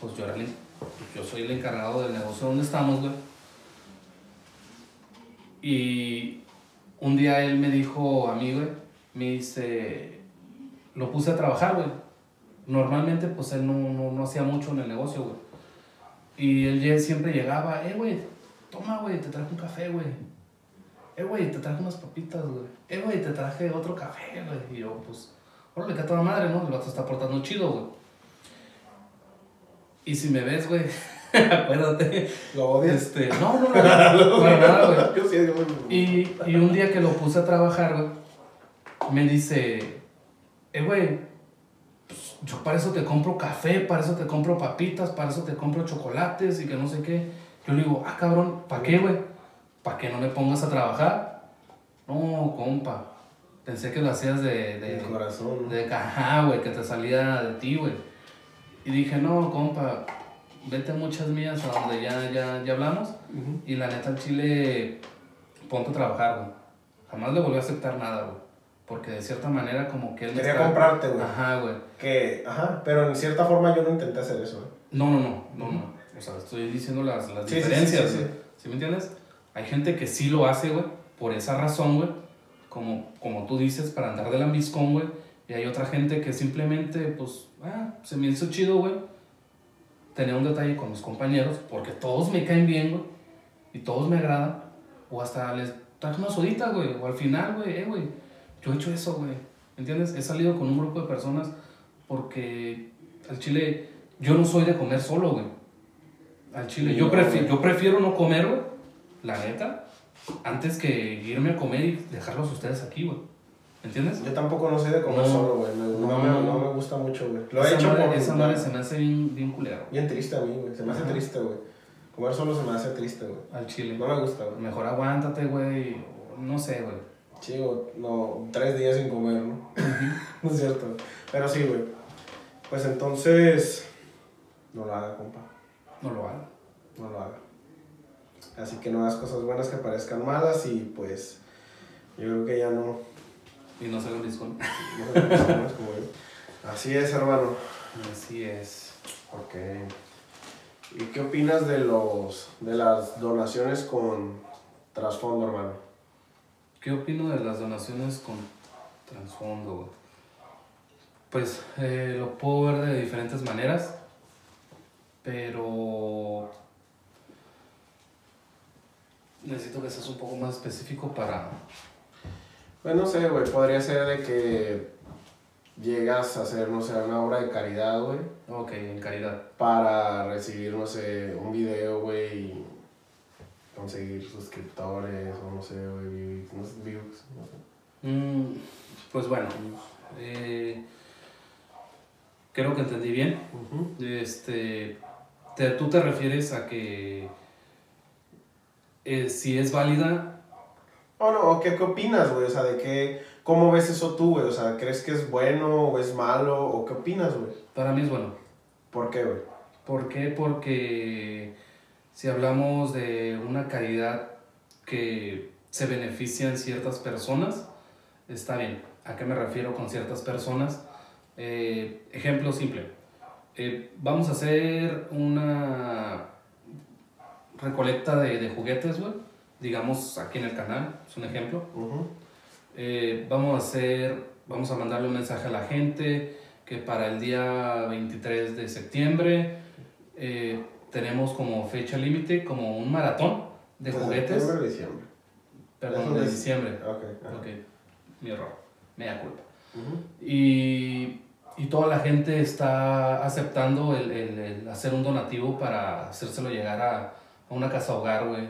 Pues yo, era el, yo soy el encargado del negocio donde estamos, güey. Y un día él me dijo a mí, güey, me dice, lo puse a trabajar, güey. Normalmente, pues él no, no, no hacía mucho en el negocio, güey. Y él siempre llegaba, eh, güey, toma, güey, te traje un café, güey. Eh, güey, te traje unas papitas, güey. Eh, güey, te traje otro café, güey. Y yo, pues, órale, que a toda madre, ¿no? El vato está portando chido, güey. Y si me ves, güey, acuérdate. ¿Lo odias? Este, no, no, no, no, para nada, güey. Yo sí, güey. Y, y un día que lo puse a trabajar, güey, me dice, eh, güey, pues, yo para eso te compro café, para eso te compro papitas, para eso te compro chocolates y que no sé qué. Yo le digo, ah, cabrón, ¿para qué, güey? ¿Para que no me pongas a trabajar? No, compa, pensé que lo hacías de... de corazón. ¿no? de ajá, güey, que te salía de ti, güey. Y dije, no, compa, vete muchas mías a donde ya, ya, ya hablamos. Ujú. Y la neta, el chile, ponte a trabajar, güey. Jamás le volvió a aceptar nada, güey. Porque de cierta manera, como que él Quería comprarte, güey. Ajá, güey. Que, ajá, pero en cierta forma yo no intenté hacer eso, güey. No, no, no, no, no. O sea, estoy diciendo las, las Sí, diferencias, sí. ¿Sí me entiendes? Hay gente que sí lo hace, güey, por esa razón, güey. Como, como tú dices, para andar de lambiscón, güey. Y hay otra gente que simplemente, pues, ah, se me hizo chido, güey. Tener un detalle con mis compañeros, porque todos me caen bien, güey. Y todos me agradan. O hasta les traje una sodita, güey. O al final, güey, eh, güey. Yo he hecho eso, güey. ¿Entiendes? He salido con un grupo de personas porque al chile yo no soy de comer solo, güey. Al chile. Yo, No, prefi- güey. yo prefiero no comer, güey. La neta. Antes que irme a comer y dejarlos ustedes aquí, güey. ¿Entiendes? Yo tampoco no soy de comer No. solo, güey. No, No. me, no me gusta mucho, güey. Lo he hecho madre, por... esa madre se me hace bien, bien culero. Bien triste a mí, güey. Se me hace triste, güey. Comer solo se me hace triste, güey. Al chile. No me gusta, güey. Mejor aguántate, güey. No sé, güey. Sí, güey. No, tres días sin comer, ¿no? no es cierto. Pero sí, güey. Pues entonces... No lo haga, compa. No lo haga. No lo haga. Así que no hagas cosas buenas que parezcan malas y pues... Yo creo que ya no... Y no se lo discon. no como yo. Así es, hermano. Así es. Ok. ¿Y qué opinas de los de las donaciones con trasfondo, hermano? ¿Qué opino de las donaciones con trasfondo? Pues eh, lo puedo ver de diferentes maneras, pero necesito que seas un poco más específico para... Pues no sé, güey, podría ser de que llegas a hacer, no sé, una obra de caridad, güey, Ok, en caridad. para recibir, no sé, un video, güey, y conseguir suscriptores, o no sé, güey, views, no sé. Mm, pues bueno, eh, creo que entendí bien. Este, te- tú te refieres a que eh, si es válida O no, o ¿qué, qué opinas, güey? O sea, de qué, ¿cómo ves eso tú, güey? O sea, ¿crees que es bueno o es malo? ¿O qué opinas, güey? Para mí es bueno. ¿Por qué, güey? ¿Por qué? Porque si hablamos de una caridad que se benefician ciertas personas, está bien. ¿A qué me refiero con ciertas personas? Eh, ejemplo simple. Eh, vamos a hacer una recolecta de, de juguetes, güey. Digamos aquí en el canal, es un ejemplo. Eh, vamos a hacer, vamos a mandarle un mensaje a la gente que para el día 23 de septiembre eh, tenemos como fecha límite, como un maratón de ¿De juguetes. septiembre o diciembre? Perdón, de diciembre. Ok. ajá. Ok, mi error, media culpa. Y, y toda la gente está aceptando el, el- el hacer un donativo para hacérselo llegar a, a una casa hogar, güey,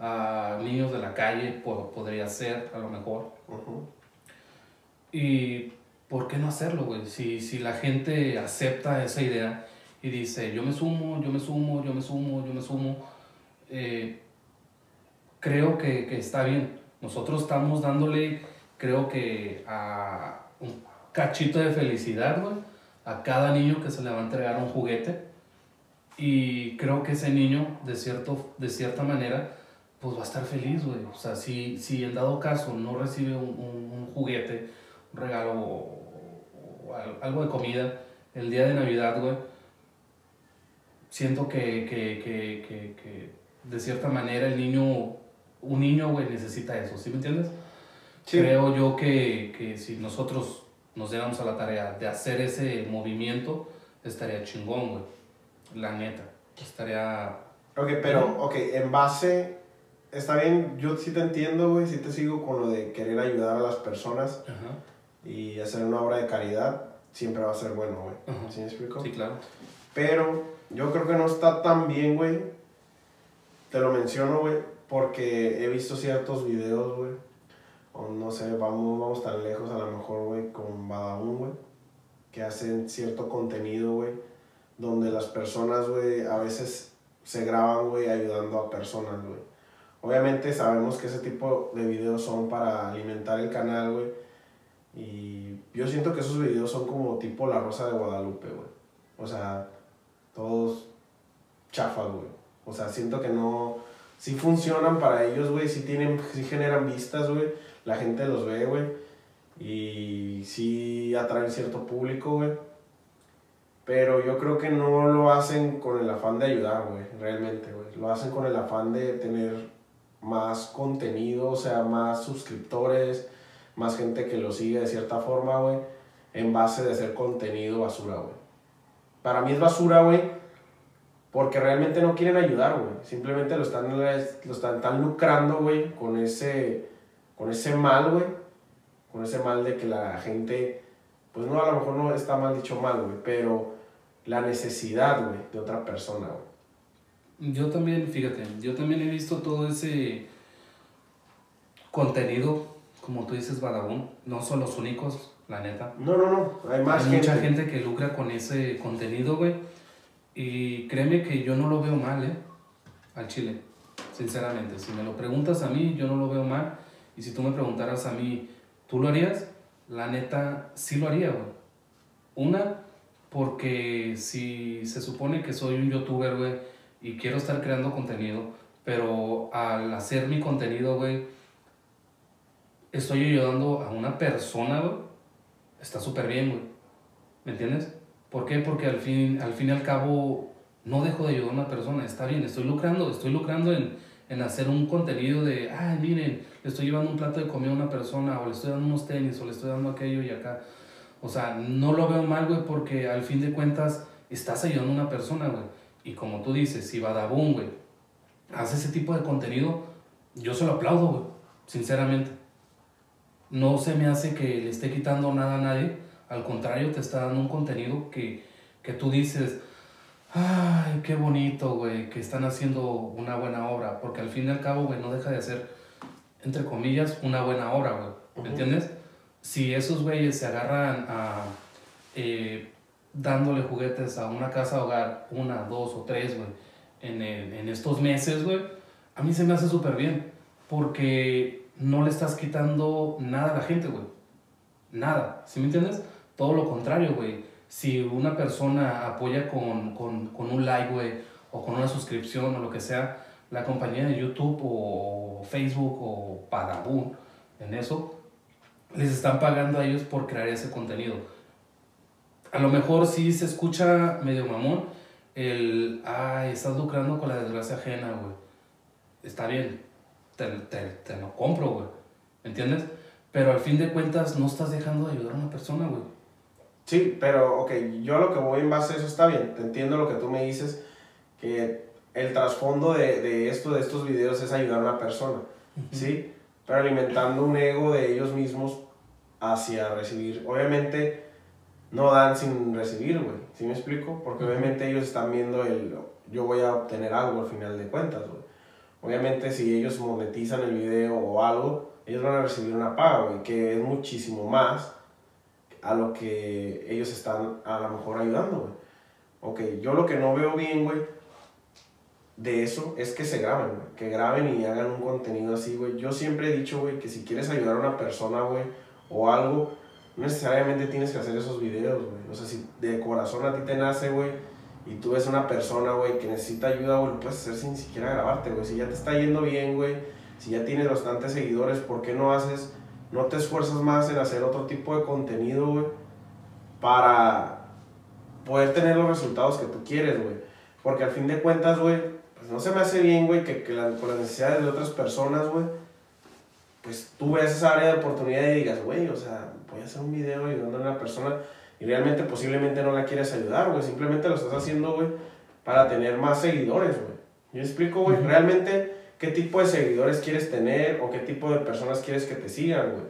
a niños de la calle, podría ser, a lo mejor. Y ¿por qué no hacerlo, güey? Si, si la gente acepta esa idea y dice, yo me sumo, yo me sumo, yo me sumo, yo me sumo, eh, creo que, que, está bien. Nosotros estamos dándole, creo que a cachito de felicidad, güey, a cada niño que se le va a entregar un juguete. Y creo que ese niño, de, cierto, de cierta manera, pues va a estar feliz, güey. O sea, si, si en dado caso no recibe un, un, un juguete, un regalo o, algo de comida el día de Navidad, güey, siento que, que, que, que, de cierta manera el niño, un niño, güey, necesita eso, ¿sí me entiendes? Creo yo que, si nosotros nos diéramos a la tarea de hacer ese movimiento, estaría chingón, güey. La neta. Estaría... Ok, pero, ok, en base... Está bien, yo sí te entiendo, güey, sí te sigo con lo de querer ayudar a las personas. Ajá y hacer una obra de caridad siempre va a ser bueno, güey. ¿Sí me explico? Sí, claro. Pero yo creo que no está tan bien, güey. Te lo menciono, güey, porque he visto ciertos videos, güey. O no sé, vamos, vamos tan lejos a lo mejor, güey, con Badabun, güey. Que hacen cierto contenido, güey. Donde las personas, güey, a veces se graban, güey, ayudando a personas, güey. Obviamente sabemos que ese tipo de videos son para alimentar el canal, güey y yo siento que esos videos son como tipo La Rosa de Guadalupe, güey. O sea, todos chafas, güey. O sea, siento que no... Sí funcionan para ellos, güey. Sí, tienen, sí generan vistas, güey. La gente los ve, güey. Y sí atraen cierto público, güey. Pero yo creo que no lo hacen con el afán de ayudar, güey. Realmente, güey. Lo hacen con el afán de tener más contenido, o sea, más suscriptores más gente que lo sigue de cierta forma, güey, en base de hacer contenido basura, güey. Para mí es basura, güey, porque realmente no quieren ayudar, güey. Simplemente lo están, lo están, están lucrando, güey, con ese, con ese mal, güey. Con ese mal de que la gente, pues no, a lo mejor no está mal dicho mal, güey, pero la necesidad, güey, de otra persona, güey. Yo también, fíjate, yo también he visto todo ese contenido como tú dices, Badabun, no son los únicos, la neta. No, no, no, hay más hay mucha gente que lucra con ese contenido, güey. Y créeme que yo no lo veo mal, ¿eh? Al chile, sinceramente. Si me lo preguntas a mí, yo no lo veo mal. Y si tú me preguntaras a mí, ¿tú lo harías? La neta, sí lo haría, güey. Una, porque si se supone que soy un youtuber, güey, y quiero estar creando contenido, pero al hacer mi contenido, güey, estoy ayudando a una persona, güey, está súper bien, güey. ¿Me entiendes? ¿Por qué? Porque al fin, al fin y al cabo no dejo de ayudar a una persona, está bien, estoy lucrando, estoy lucrando en, en hacer un contenido de, ay, miren, le estoy llevando un plato de comida a una persona, o le estoy dando unos tenis, o le estoy dando aquello y acá. O sea, no lo veo mal, güey, porque al fin de cuentas estás ayudando a una persona, güey. Y como tú dices, si Badabun, güey, hace ese tipo de contenido, yo se lo aplaudo, güey, sinceramente no se me hace que le esté quitando nada a nadie, al contrario, te está dando un contenido que, tú dices, ay, qué bonito, güey, que están haciendo una buena obra, porque al fin y al cabo, güey, no deja de hacer, entre comillas, una buena obra, güey, ¿me entiendes? Si esos güeyes se agarran a eh, dándole juguetes a una casa hogar, una, dos o tres, güey, en, en estos meses, güey, a mí se me hace súper bien, porque no le estás quitando nada a la gente, güey. Nada, ¿sí me entiendes? Todo lo contrario, güey. Si una persona apoya con, un like, güey, o con una suscripción o lo que sea, la compañía de YouTube o Facebook o Pagabun, en eso, les están pagando a ellos por crear ese contenido. A lo mejor sí se escucha medio mamón el, ay, estás lucrando con la desgracia ajena, güey. Está bien, te, te, lo compro, güey. ¿Me entiendes? Pero al fin de cuentas no estás dejando de ayudar a una persona, güey. Sí, pero, ok, yo lo que voy en base a eso está bien. Te entiendo lo que tú me dices, que el trasfondo de, de esto, de estos videos, es ayudar a una persona, ¿sí? Pero alimentando un ego de ellos mismos hacia recibir. Obviamente, no dan sin recibir, güey. ¿Sí me explico? Porque obviamente ellos están viendo el, yo voy a obtener algo al final de cuentas, güey. Obviamente si ellos monetizan el video o algo, ellos van a recibir una paga, güey, que es muchísimo más a lo que ellos están a lo mejor ayudando, güey. Ok, yo lo que no veo bien, güey, de eso es que se graben, güey. Que graben y hagan un contenido así, güey. Yo siempre he dicho, güey, que si quieres ayudar a una persona, güey, o algo, no necesariamente tienes que hacer esos videos, güey. O sea, si de corazón a ti te nace, güey, y tú ves una persona, güey, que necesita ayuda, güey, lo puedes hacer sin siquiera grabarte, güey. Si ya te está yendo bien, güey, si ya tienes bastantes seguidores, ¿por qué no haces, no te esfuerzas más en hacer otro tipo de contenido, güey, para poder tener los resultados que tú quieres, güey? Porque al fin de cuentas, güey, pues no se me hace bien, güey, que, que con las necesidades de otras personas, güey, pues tú veas esa área de oportunidad y digas, güey, o sea, voy a hacer un video ayudando a una persona y realmente posiblemente no la quieres ayudar, güey, simplemente lo estás haciendo, güey, para tener más seguidores, güey. Yo explico, güey, realmente qué tipo de seguidores quieres tener o qué tipo de personas quieres que te sigan, güey.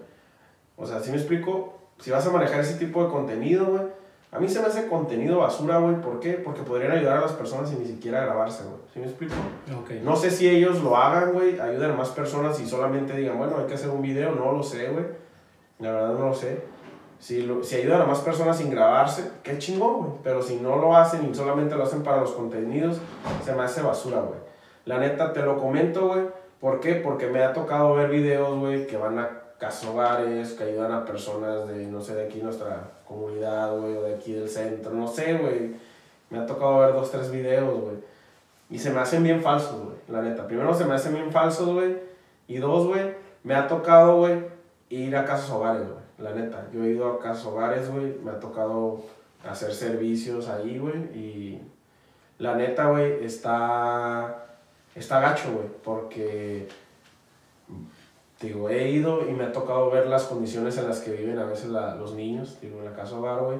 O sea, si me explico, si vas a manejar ese tipo de contenido, güey, a mí se me hace contenido basura, güey. ¿Por qué? Porque podrían ayudar a las personas sin ni siquiera grabarse, güey. ¿Sí me explico? Okay. No sé si ellos lo hagan, güey, ayuden a más personas y solamente digan, bueno, hay que hacer un video. No lo sé, güey. La verdad no lo sé. Si, lo, si ayudan a más personas sin grabarse, qué chingón, güey. Pero si no lo hacen y solamente lo hacen para los contenidos, se me hace basura, güey. La neta, te lo comento, güey. ¿Por qué? Porque me ha tocado ver videos, güey, que van a casa hogares, que ayudan a personas de, no sé, de aquí nuestra comunidad, güey, o de aquí del centro, no sé, güey. Me ha tocado ver dos, tres videos, güey. Y se me hacen bien falsos, güey, la neta. Primero se me hacen bien falsos, güey. Y dos, güey, me ha tocado, güey, ir a casas hogares, güey. La neta. Yo he ido a casas hogares, güey. Me ha tocado hacer servicios ahí, güey. Y la neta, güey, está... Está gacho, güey. Porque digo, he ido y me ha tocado ver las condiciones en las que viven a veces los niños, digo, en la casa hogar, güey.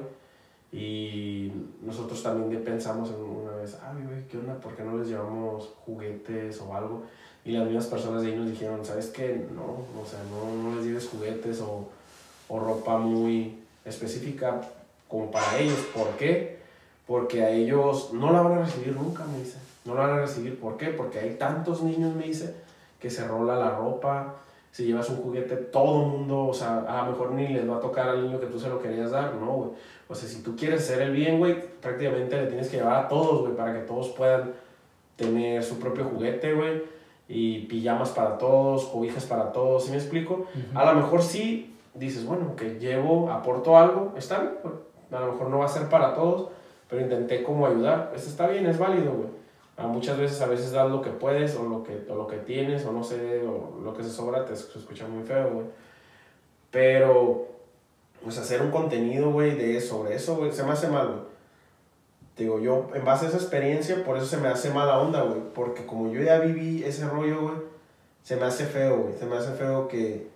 Y nosotros también pensamos en una vez, ay, güey, ¿qué onda? ¿Por qué no les llevamos juguetes o algo? Y las mismas personas de ahí nos dijeron, ¿sabes qué? No, o sea, no, les lleves juguetes o, o ropa muy específica para ellos. ¿Por qué? Porque a ellos no la van a recibir nunca, me dice. No la van a recibir. ¿Por qué? Porque hay tantos niños, me dice, que se rola la ropa, si llevas un juguete, todo el mundo, o sea, a lo mejor ni les va a tocar al niño que tú se lo querías dar, no, güey. O sea, si tú quieres hacer el bien, güey, prácticamente le tienes que llevar a todos, güey, para que todos puedan tener su propio juguete, güey. Y pijamas para todos, cobijas para todos, ¿sí me explico? A lo mejor sí dices, bueno, que llevo, aporto algo, está bien, a lo mejor no va a ser para todos, pero intenté como ayudar, eso está bien, es válido, güey muchas veces a veces das lo que puedes o lo que, o lo que tienes o no sé, o lo que se sobra te se escucha muy feo, güey. Pero, pues hacer un contenido, güey, de sobre eso, güey, se me hace mal, güey. Digo, yo, en base a esa experiencia, por eso se me hace mala onda, güey. Porque como yo ya viví ese rollo, güey, se me hace feo, güey. Se me hace feo que,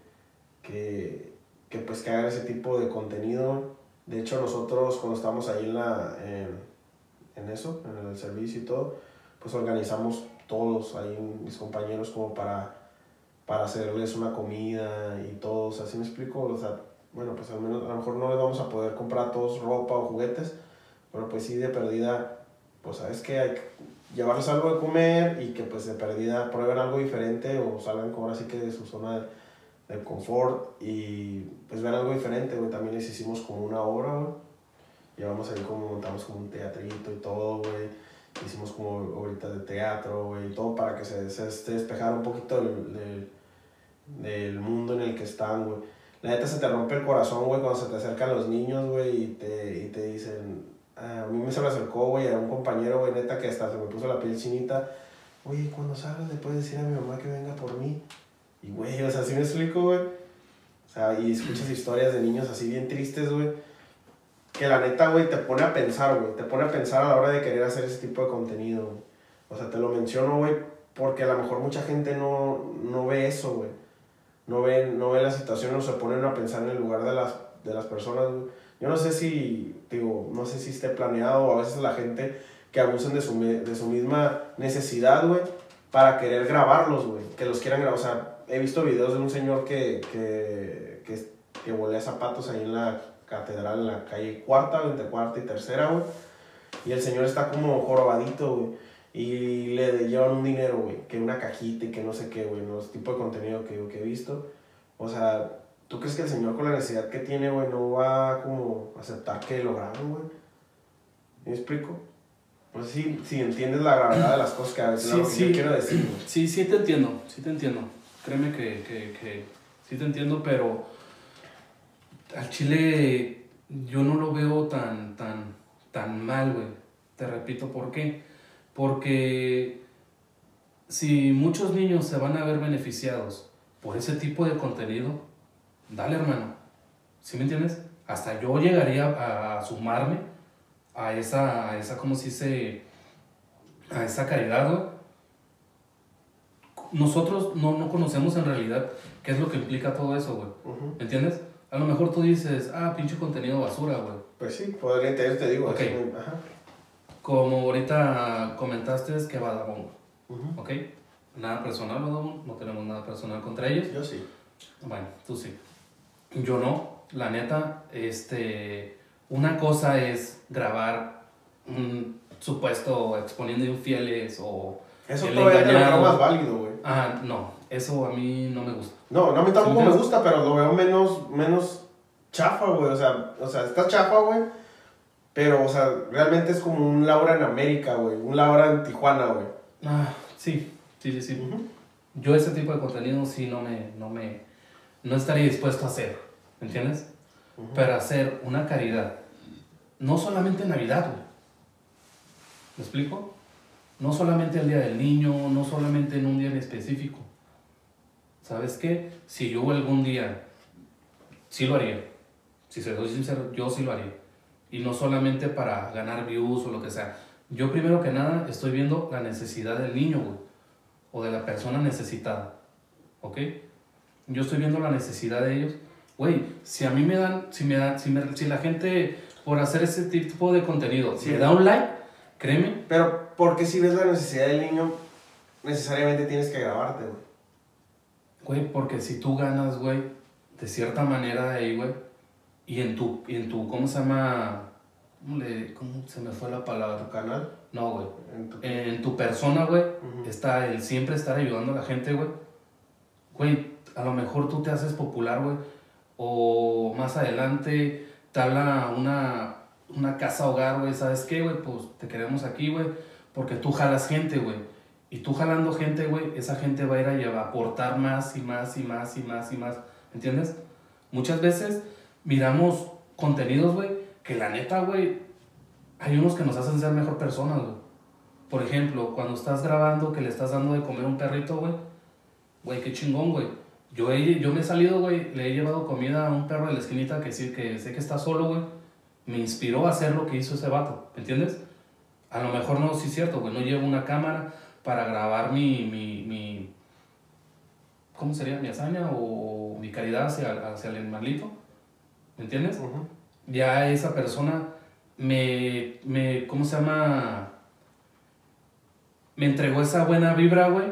que, que pues que hagan ese tipo de contenido. De hecho, nosotros cuando estamos ahí en la, en eso, en el servicio y todo, pues organizamos todos ahí, mis compañeros, como para, para hacerles una comida y todos, así me explico, o sea, bueno, pues al menos a lo mejor no les vamos a poder comprar a todos ropa o juguetes, pero pues sí de perdida, pues sabes que hay que llevarles algo de comer y que pues de perdida prueben algo diferente o salgan como así que de su zona de, de confort y pues ver algo diferente, güey, también les hicimos como una obra, güey, llevamos ahí como montamos como un teatrito y todo, güey, hicimos como ahorita de teatro, güey, todo para que se, se, despejara un poquito del, del, del, mundo en el que están, güey. La neta se te rompe el corazón, güey, cuando se te acercan los niños, güey, y te, y te dicen, ah, a mí me se me acercó, güey, a un compañero, güey, neta, que hasta se me puso la piel chinita, oye, cuando salgas le puedes decir a mi mamá que venga por mí. Y, güey, o sea, así me explico, güey. O sea, y escuchas historias de niños así bien tristes, güey que la neta, güey, te pone a pensar, güey. Te pone a pensar a la hora de querer hacer ese tipo de contenido, O sea, te lo menciono, güey, porque a lo mejor mucha gente no, no ve eso, güey. No ve, no ve la situación o se ponen a pensar en el lugar de las, de las personas, Yo no sé si, digo, no sé si esté planeado o a veces la gente que abusen de su, de su misma necesidad, güey, para querer grabarlos, güey. Que los quieran grabar. O sea, he visto videos de un señor que, que, que, que volea zapatos ahí en la catedral en la calle cuarta, entre cuarta y tercera, güey. Y el señor está como jorobadito, güey. Y le llevan un dinero, güey, que una cajita y que no sé qué, güey, los tipos de contenido que, que he visto. O sea, ¿tú crees que el señor con la necesidad que tiene, güey, no va como a aceptar que lo graben, güey? ¿Me explico? Pues sí, sí, entiendes la gravedad de las cosas que a veces Sí, lo que sí. yo quiero decir, güey. Sí, sí te entiendo, sí te entiendo. Créeme que, que, que sí te entiendo, pero al chile yo no lo veo tan, tan, tan mal, güey. Te repito, ¿por qué? Porque si muchos niños se van a ver beneficiados por ese tipo de contenido, dale hermano. ¿Sí me entiendes? Hasta yo llegaría a, a sumarme a esa, a esa, ¿cómo se dice? A esa caridad, güey nosotros no, no conocemos en realidad qué es lo que implica todo eso, güey. Ujú. ¿Me entiendes? A lo mejor tú dices, ah, pinche contenido basura, güey. Pues sí, podría te, te digo. Así, Ajá. Como ahorita comentaste, es que Badabón, Ujú. ¿ok? Nada personal, Badabón, no tenemos nada personal contra ellos. Yo sí. Bueno, tú sí. Yo no, la neta, este, una cosa es grabar un supuesto exponiendo infieles o... Eso el todavía te lo más válido, güey. Ah, no, eso a mí no me gusta. No, no, a mí tampoco ¿Sí me gusta, pero lo veo menos, menos chafa, güey. O sea, o sea, está chafa, güey. Pero, o sea, realmente es como un Laura en América, güey. Un Laura en Tijuana, güey. Ah, sí, sí, sí, sí. Yo ese tipo de contenido sí no me, no me, no estaría dispuesto a hacer, ¿me entiendes? Ujú. Pero hacer una caridad, no solamente en Navidad, güey. ¿Me explico? No solamente el Día del Niño, no solamente en un día en específico. ¿Sabes qué? Si yo algún día, sí lo haría. Si se doy sincero, yo sí lo haría. Y no solamente para ganar views o lo que sea. Yo primero que nada estoy viendo la necesidad del niño, güey. O de la persona necesitada. ¿Ok? Yo estoy viendo la necesidad de ellos. Güey, si a mí me dan, si me dan, si, me- si la gente por hacer ese tipo de contenido Sí. me da un like, créeme, Pero, porque si ves la necesidad del niño, necesariamente tienes que grabarte, güey. Güey, porque si tú ganas, güey, de cierta manera ahí, güey, y en tu, y en tu, ¿cómo se llama? ¿Cómo, le- cómo se me fue la Tu palabra? canal. No, güey. En tu... En tu persona, güey, Ujú. está el siempre estar ayudando a la gente, güey. Güey, a lo mejor tú te haces popular, güey, o más adelante te habla una, una casa hogar, güey, ¿sabes qué, güey? Pues te queremos aquí, güey, porque tú jalas gente, güey. Y tú jalando gente, güey, esa gente va a ir a llevar, aportar más y más y más y más y más, ¿entiendes? Muchas veces miramos contenidos, güey, que la neta, güey, hay unos que nos hacen ser mejor personas, güey. Por ejemplo, cuando estás grabando que le estás dando de comer a un perrito, güey, güey, qué chingón, güey. Yo, he- yo me he salido, güey, le he llevado comida a un perro de la esquinita que sí, que sé que está solo, güey. Me inspiró a hacer lo que hizo ese vato, ¿me entiendes? A lo mejor no, sí es cierto, güey, no llevo una cámara para grabar mi, mi, mi ¿cómo sería? Mi hazaña o mi caridad hacia, hacia el animalito, ¿me entiendes? Ya esa persona me, me, ¿cómo se llama? Me entregó esa buena vibra, güey,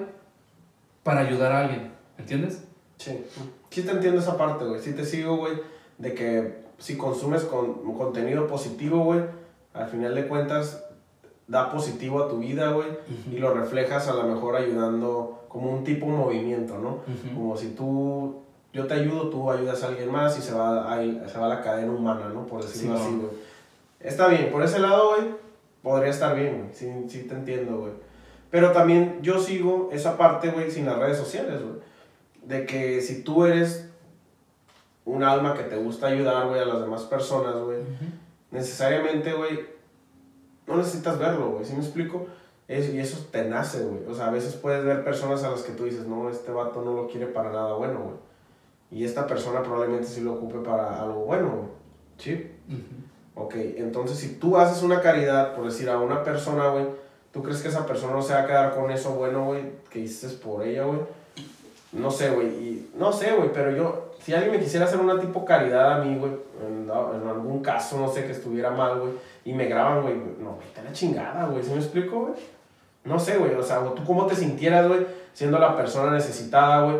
para ayudar a alguien, ¿entiendes? Sí. Sí te entiendo esa parte, güey. Sí te sigo, güey, de que si consumes con, contenido positivo, güey, al final de cuentas da positivo a tu vida, güey, y lo reflejas a lo mejor ayudando como un tipo de movimiento, ¿no? Ujú. Como si tú, yo te ayudo, tú ayudas a alguien más y se va, ahí, se va la cadena humana, ¿no? Por decirlo Sí, así, güey. Está bien, por ese lado, güey, podría estar bien, güey. Sí, sí te entiendo, güey. Pero también yo sigo esa parte, güey, sin las redes sociales, güey. De que si tú eres un alma que te gusta ayudar, güey, a las demás personas, güey, Ujú. necesariamente, güey, no necesitas verlo, güey, ¿sí me explico? Es- y eso te nace, güey. O sea, a veces puedes ver personas a las que tú dices, no, este vato no lo quiere para nada bueno, güey. Y esta persona probablemente sí lo ocupe para algo bueno, güey. ¿Sí? Ok, entonces si tú haces una caridad, por decir, a una persona, güey, ¿tú crees que esa persona no se va a quedar con eso bueno, güey, que hiciste por ella, güey? No sé, güey, y no sé, güey, pero yo, si alguien me quisiera hacer una tipo caridad a mí, güey, en, en algún caso, no sé, que estuviera mal, güey, y me graban, güey, no, vete a la chingada, güey, ¿sí me explico, güey? No sé, güey, o sea, ¿tú cómo te sintieras, güey, siendo la persona necesitada, güey,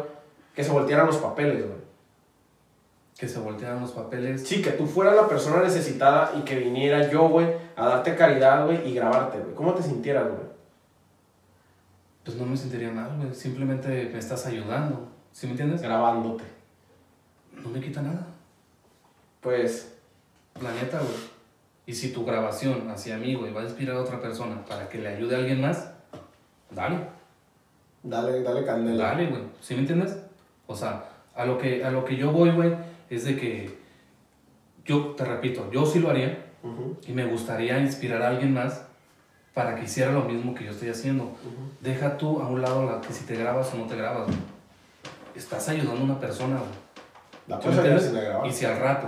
que se voltearan los papeles, güey? que se voltearan los papeles. Sí, que tú fueras la persona necesitada y que viniera yo, güey, a darte caridad, güey, y grabarte, güey. ¿Cómo te sintieras, güey? Pues no me sentiría mal, güey. Simplemente me estás ayudando. ¿Sí me entiendes? Grabándote. No me quita nada. Pues, La neta, güey. Y si tu grabación hacia mí, güey, va a inspirar a otra persona para que le ayude a alguien más, dale. dale, dale candela. Dale, güey. ¿Sí me entiendes? O sea, a lo que, a lo que yo voy, güey, es de que yo, te repito, yo sí lo haría y me gustaría inspirar a alguien más para que hiciera lo mismo que yo estoy haciendo. Deja tú a un lado la, que si te grabas o no te grabas, güey. Estás ayudando a una persona, güey. La ¿Sí. Y si al rato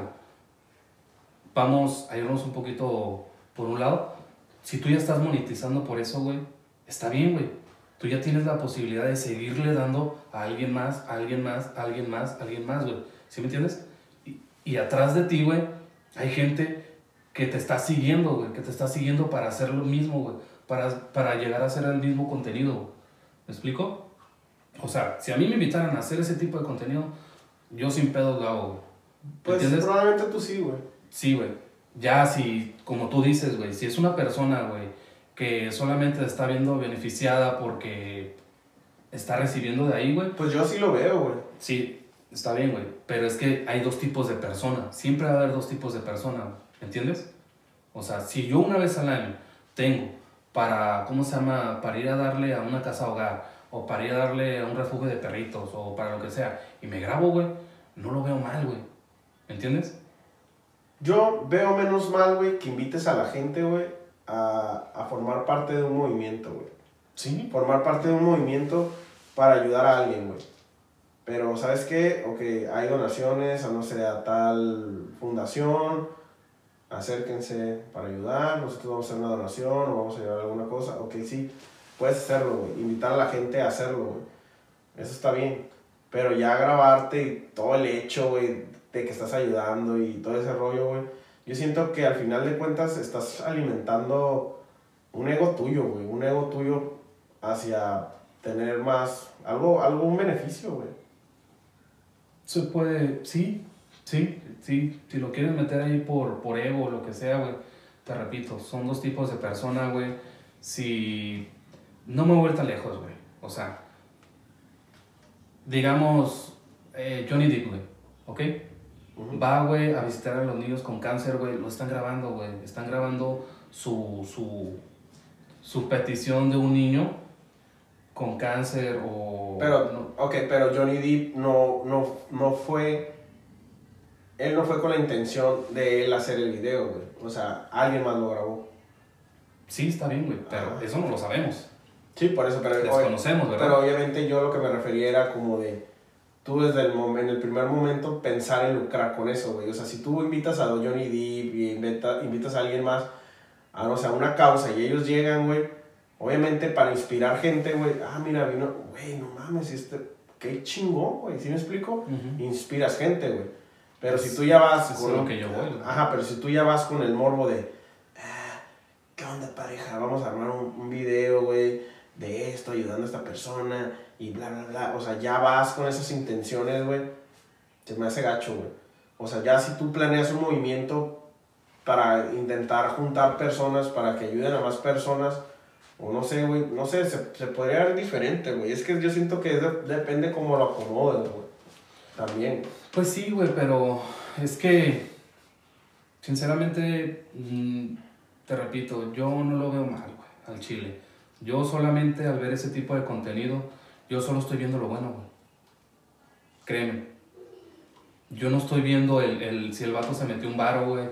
vamos a irnos un poquito por un lado, si tú ya estás monetizando por eso, güey, está bien, güey. Tú ya tienes la posibilidad de seguirle dando a alguien más, a alguien más, a alguien más, a alguien más, güey. ¿Sí me entiendes? Y, y atrás de ti, güey, hay gente que te está siguiendo, güey, que te está siguiendo para hacer lo mismo, güey, para, para llegar a hacer el mismo contenido, güey. ¿Me explico? O sea, si a mí me invitaran a hacer ese tipo de contenido, yo sin pedos lo hago, güey. Pues ¿Entiendes? probablemente tú sí, güey. Sí, güey. Ya si, como tú dices, güey, si es una persona, güey, que solamente está viendo beneficiada porque está recibiendo de ahí, güey, Pues yo sí lo veo, güey. sí, está bien, güey. Pero es que hay dos tipos de personas. Siempre va a haber dos tipos de personas, ¿me entiendes? O sea, si yo una vez al año tengo para, ¿cómo se llama? Para ir a darle a una casa hogar, o para ir a darle a un refugio de perritos, o para lo que sea, y me grabo, güey, no lo veo mal, güey. ¿Me entiendes? Yo veo menos mal, güey, que invites a la gente, güey, a, a formar parte de un movimiento, güey. Sí. Formar parte de un movimiento para ayudar a alguien, güey. Pero, ¿sabes qué? Ok, hay donaciones, a no sé, a tal fundación, acérquense para ayudar, nosotros vamos a hacer una donación o vamos a llevar alguna cosa. Ok, sí, puedes hacerlo, güey. Invitar a la gente a hacerlo, güey. Eso está bien. Pero ya grabarte y todo el hecho, güey, de que estás ayudando y todo ese rollo, güey. Yo siento que al final de cuentas estás alimentando un ego tuyo, güey. Un ego tuyo hacia tener más, algo, un beneficio, güey. Se puede, sí, sí, sí. Si lo quieres meter ahí por, por ego o lo que sea, güey. Te repito, son dos tipos de personas, güey. Si. No me voy a ir tan lejos, güey. O sea. Digamos, eh, Johnny Depp, güey. ¿Ok? Va, güey, a visitar a los niños con cáncer, güey. Lo están grabando, güey. Están grabando su, su, su petición de un niño con cáncer o... Pero, no- ok, pero Johnny Depp no, no, no fue, él no fue con la intención de él hacer el video, güey. O sea, alguien más lo grabó. Sí, está bien, güey, pero eso no lo sabemos. Sí, por eso, pero, Desconocemos, ¿verdad? pero obviamente yo lo que me refería era como de, tú desde el, en el primer momento pensar en lucrar con eso, güey. O sea, si tú invitas a Johnny Depp y invita- invitas a alguien más a, no sé, a una causa y ellos llegan, güey, obviamente para inspirar gente, güey, ah, mira, vino, güey, no mames, este, qué chingón, güey, ¿sí me explico? Inspiras gente, güey. Pero si tú ya vas lo que yo voy. Ajá, pero si tú ya vas con el morbo de, "Ah, ¿qué onda pareja? Vamos a armar un, un video, güey, de esto, ayudando a esta persona y bla, bla, bla. O sea, ya vas con esas intenciones, güey. Se me hace gacho, güey. O sea, ya si tú planeas un movimiento para intentar juntar personas, para que ayuden a más personas, o no sé, güey, no sé, se, se podría ver diferente, güey. Es que yo siento que de- depende cómo lo acomodes, güey. También. Pues sí, güey, pero es que, sinceramente, mm, te repito, yo no lo veo mal, güey, al chile. Yo solamente al ver ese tipo de contenido, yo solo estoy viendo lo bueno, güey. Créeme. Yo no estoy viendo el, el- si el vato se metió un varo, güey.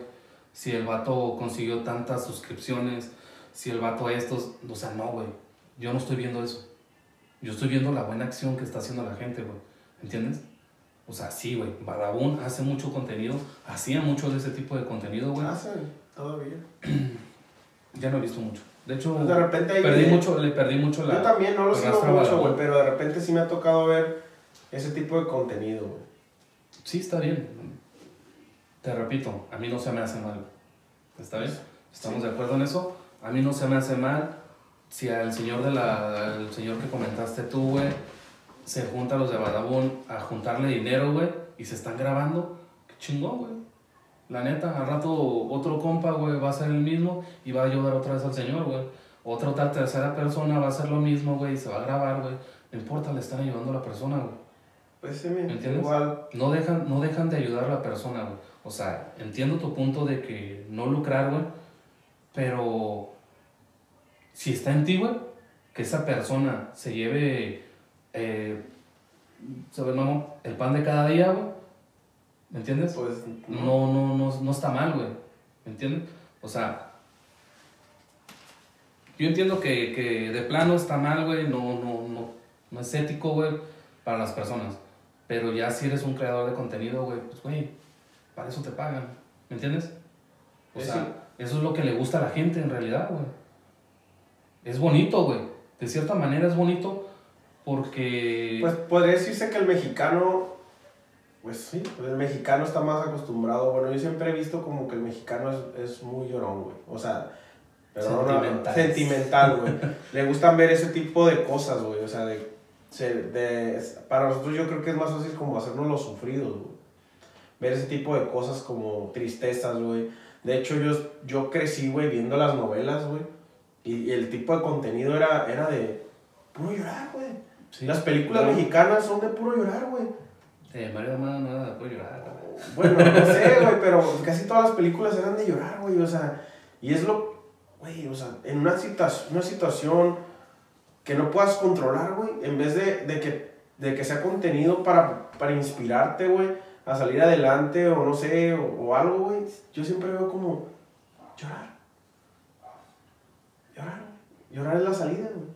Si el vato consiguió tantas suscripciones. Si el vato estos... O sea, no, güey. Yo no estoy viendo eso. Yo estoy viendo la buena acción que está haciendo la gente, güey. ¿Entiendes? O sea, sí, güey. Badabun hace mucho contenido. Hacía mucho de ese tipo de contenido, güey. Hacen todavía. Ya no he visto mucho. De hecho, Pues de repente hay perdí mucho, le perdí mucho la... Yo también no lo sigo mucho, güey, pero de repente sí me ha tocado ver ese tipo de contenido, güey. Sí, está bien. Te repito, a mí no se me hace mal. ¿Está bien? ¿Estamos de acuerdo en eso? A mí no se me hace mal si al señor de la al señor que comentaste tú, güey, se junta los de Badabun a juntarle dinero, güey, y se están grabando, qué chingón, güey. La neta, al rato otro compa, güey, va a ser el mismo y va a ayudar otra vez al Señor, güey. Otra, otra tercera persona va a hacer lo mismo, güey, y se va a grabar, güey. No importa, le están ayudando a la persona, güey. Pues sí, mira, ¿Entiendes? igual. No dejan, no dejan de ayudar a la persona, güey. O sea, entiendo tu punto de que no lucrar, güey. Pero si está en ti, güey, que esa persona se lleve, eh, ¿sabes, mamá? El pan de cada día, güey. ¿Me entiendes? Pues no, no, no, no está mal, güey. ¿Me entiendes? O sea, yo entiendo que, que de plano está mal, güey. No, no, no, no es ético, güey, para las personas. Pero ya si eres un creador de contenido, güey, pues, güey, para eso te pagan. ¿Me entiendes? O sea, eso es lo que le gusta a la gente en realidad, güey. Es bonito, güey. De cierta manera es bonito porque... Pues podría decirse que el mexicano, pues sí, pues el mexicano está más acostumbrado. Bueno, yo siempre he visto como que el mexicano es, es muy llorón, güey. O sea, Sentimental. sentimental, güey. Le gustan ver ese tipo de cosas, güey. O sea, de, de- para nosotros yo creo que es más fácil como hacernos los sufridos, güey. Ver ese tipo de cosas como tristezas, güey. De hecho, yo, yo crecí, güey, viendo las novelas, güey. Y, y el tipo de contenido era, era de puro llorar, güey. Sí, Las películas claro. mexicanas son de puro llorar, güey. Mario Amado no era de llorar, güey. Bueno, no sé, güey, pero casi todas las películas eran de llorar, güey. O sea, y es lo, güey, o sea, en una, situa- una situación que no puedas controlar, güey, en vez de, de que, de que sea contenido para, para inspirarte, güey, a salir adelante o no sé, o, o algo, güey, yo siempre veo como llorar. Llorar. Llorar es la salida, güey.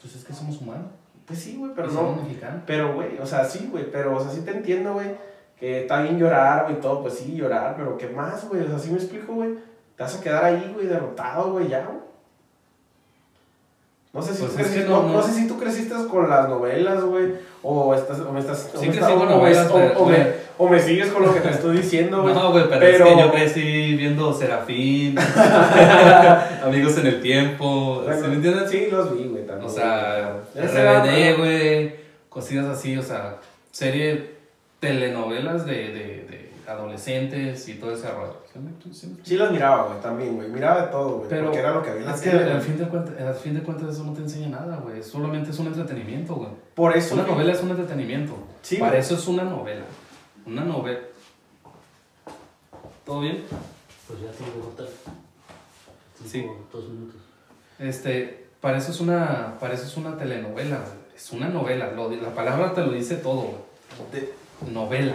Pues es que somos humanos. Pues sí, güey, pero no. Pero, güey, o sea, sí, güey, pero, o sea, sí te entiendo, güey, que está bien llorar, güey, todo, pues sí, llorar, pero ¿qué más, güey? O sea, sí me explico, güey. Te vas a quedar ahí, güey, derrotado, güey, ya, güey. No sé, si Pues tú creciste, no, no, sé si tú creciste con las novelas, güey, o estás, o me estás, Sí crecí con novelas, o- pero, o me- o me sigues con lo que te estoy diciendo, güey. No, güey, pero, pero- es que yo crecí viendo Serafín, Amigos en el Tiempo, Bueno, ¿sí me entiendes? Sí, los vi, güey, también. O sea, RBD, güey, cosillas así, o sea, serie, telenovelas de, de, de adolescentes y todo ese rollo. ¿Sí las miraba, güey, también, güey. Miraba de todo, güey, Pero porque era lo que había en la es que tele, al güey. fin, de cuentas, al fin de cuentas eso no te enseña nada, güey. Solamente es un entretenimiento, güey. Por eso, Una güey, novela es un entretenimiento. Sí, Para güey. eso es una novela. Una novela. ¿Todo bien? Pues ya tiene que cortar. Sí. Dos minutos. Este, para eso es una, para eso es una telenovela, güey. Es una novela. Lo, la palabra te lo dice todo, güey. De- Novela.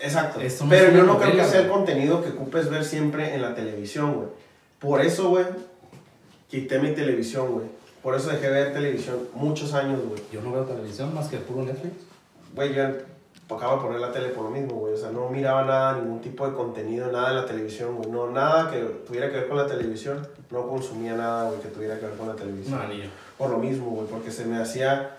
Exacto. Esto Pero yo no creo que sea el contenido que ocupes ver siempre en la televisión, güey. Por eso, güey, quité mi televisión, güey. Por eso dejé de ver televisión muchos años, güey. Yo no veo televisión más que el puro Netflix. Güey, yo acabo de poner la tele por lo mismo, güey. O sea, no miraba nada, ningún tipo de contenido, nada en la televisión, güey. No, nada que tuviera que ver con la televisión. No consumía nada, güey, que tuviera que ver con la televisión. No, ni yo. Por lo mismo, güey, porque se me hacía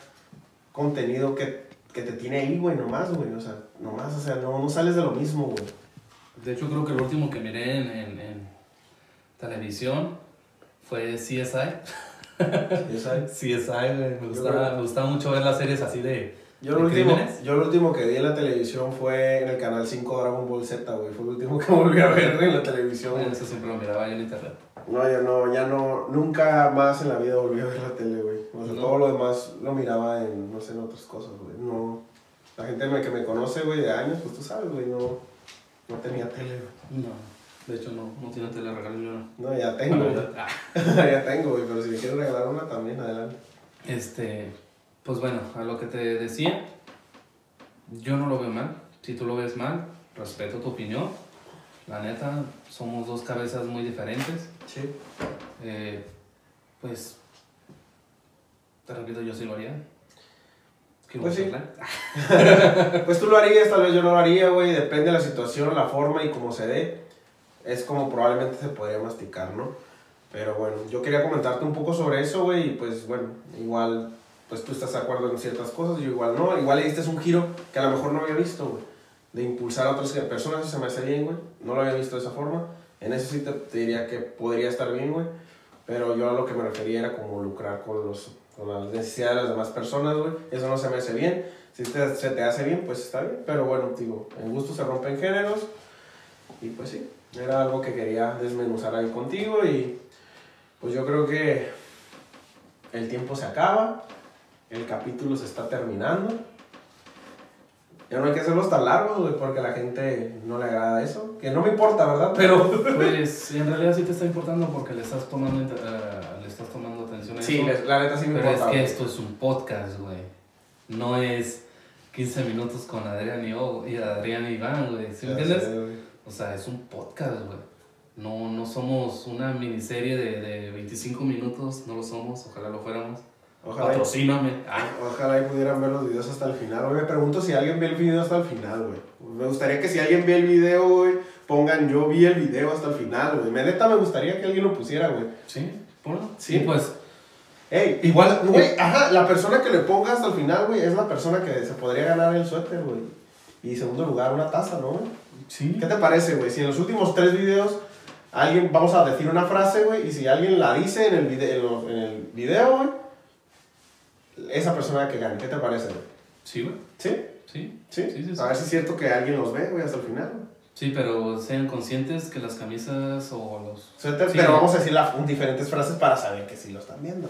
contenido que, que te tiene ahí, güey, nomás, güey. O sea, nomás, o sea, no, no sales de lo mismo, güey. De hecho, creo que el último que miré en, en, en televisión fue CSI. ¿Ya sabes? CSI, güey. Me gustaba, creo- me gustaba mucho ver las series así de. Yo ¿De lo, último, crímenes? yo lo último que vi en la televisión fue en el canal 5 Dragon Ball Z, güey. Fue el último que volví a ver en la televisión. Eso siempre lo miraba yo en internet. No, ya no, ya no, nunca más en la vida volví a ver la tele, güey. O sea, No. todo lo demás lo miraba en, no sé, en otras cosas, güey. No, la gente que me conoce, güey, de años, pues tú sabes, güey, no, no tenía tele, güey. No, de hecho no, no tiene tele regalo yo no. Ya tengo, güey. ah, ya tengo, güey, pero si me quieres regalar una también, adelante. Este, pues bueno, a lo que te decía, yo no lo veo mal. Si tú lo ves mal, respeto tu opinión. La neta, somos dos cabezas muy diferentes. Sí. Eh, pues, te repito, yo sí lo haría. ¿Qué Pues sí. Pues tú lo harías, tal vez yo no lo haría, güey. Depende de la situación, la forma y cómo se dé. Es como probablemente se podría masticar, ¿no? Pero bueno, yo quería comentarte un poco sobre eso, güey. Y pues bueno, igual, pues tú estás de acuerdo en ciertas cosas, yo igual no. Igual le diste un giro que a lo mejor no había visto, güey. De impulsar a otras personas, se me hace bien, güey. No lo había visto de esa forma. En eso sí te, te diría que podría estar bien, güey. Pero yo a lo que me refería era como lucrar con, los, con las necesidades de las demás personas, güey. Eso no se me hace bien. Si te- se te hace bien, pues está bien. Pero bueno, digo, en gusto se rompen géneros. Y pues sí, era algo que quería desmenuzar ahí contigo. Y pues yo creo que el tiempo se acaba. El capítulo se está terminando. Ya no hay que hacerlos tan largos, güey, porque a la gente no le agrada eso. Que no me importa, ¿verdad? Pero Pues en realidad sí te está importando porque le estás tomando, eh, le estás tomando atención a sí, eso. les- la neta sí me Pero es importa. que esto es un podcast, güey. No es 15 minutos con Adrián y, O- y Adrián y Iván, güey. ¿Sí me entiendes? sé. O sea, es un podcast, güey. No, no somos una miniserie de, de 25 minutos, no lo somos, ojalá lo fuéramos. Ojalá, Patrocíname. Ay, ojalá y pudieran ver los videos hasta el final. Me pregunto si alguien ve el video hasta el final, güey. Me gustaría que si alguien ve el video, güey, pongan yo vi el video hasta el final, güey. Me neta me gustaría que alguien lo pusiera, güey. sí, ponlo. Sí. Pues, Ey, Igual- güey, ajá, la persona que le ponga hasta el final, güey, es la persona que se podría ganar el suéter, güey. Y segundo lugar, una taza, ¿no, güey? sí. ¿Qué te parece, güey? Si en los últimos tres videos alguien, vamos a decir una frase, güey, y si alguien la dice en el video, en, los- en el video, güey, esa persona que gane, ¿qué te parece, güey? Sí, güey. ¿Sí? Sí. ¿Sí? Sí, sí, sí. A ver si es cierto que alguien los ve, güey, hasta el final. güey. Sí, pero sean conscientes que las camisas o los... Suéter, Sí. Pero vamos a decir la- diferentes frases para saber que sí lo están viendo.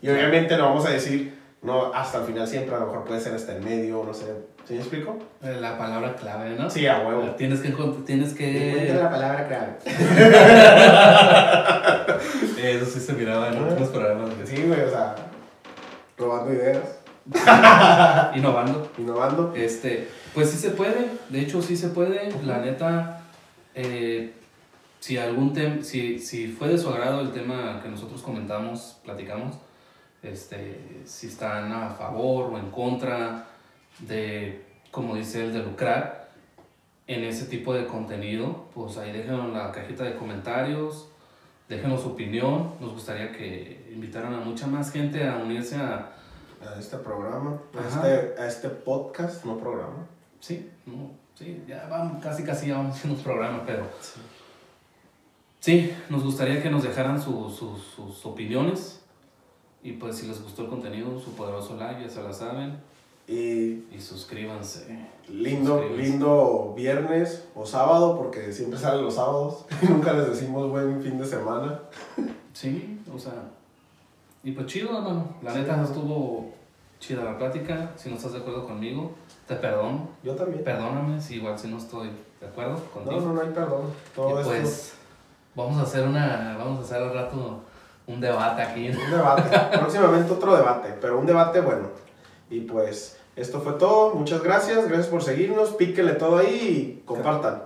Y obviamente no vamos a decir, no, hasta el final siempre, a lo mejor puede ser hasta el medio, no sé. ¿Sí me explico? eh, La palabra clave, ¿no? Sí, a huevo. Tienes que... Tienes Encuentra que... la palabra clave. Eso sí se miraba en otros programas. Sí, güey, o sea, robando ideas, Innovando. innovando. Este, pues sí se puede, de hecho sí se puede, la neta, eh, si algún tema, si, si fue de su agrado el tema que nosotros comentamos, platicamos, este, si están a favor o en contra de, como dice él, de lucrar en ese tipo de contenido, pues ahí déjenos en la cajita de comentarios, déjenos su opinión, nos gustaría que invitaran a mucha más gente a unirse a, A este programa, a este, a este podcast, no programa. Sí, no, sí, ya vamos, casi casi ya vamos haciendo un programa, pero sí, nos gustaría que nos dejaran su- su- sus opiniones y pues si les gustó el contenido, su poderoso like, ya se la saben, Y y suscríbanse. lindo, Suscríbanse. lindo viernes o sábado, porque siempre salen los sábados. Y nunca les decimos buen fin de semana. Sí, o sea, y pues chido, hermano, la neta estuvo chida la plática, si no estás de acuerdo conmigo, te perdono, Yo también. perdóname si igual si no estoy de acuerdo No, contigo. no, no hay perdón. Todo y esto pues vamos a hacer una, vamos a hacer al rato un debate aquí. Un debate. Próximamente otro debate, pero un debate bueno. Y pues esto fue todo. Muchas gracias. Gracias por seguirnos. Píquele todo ahí y compartan.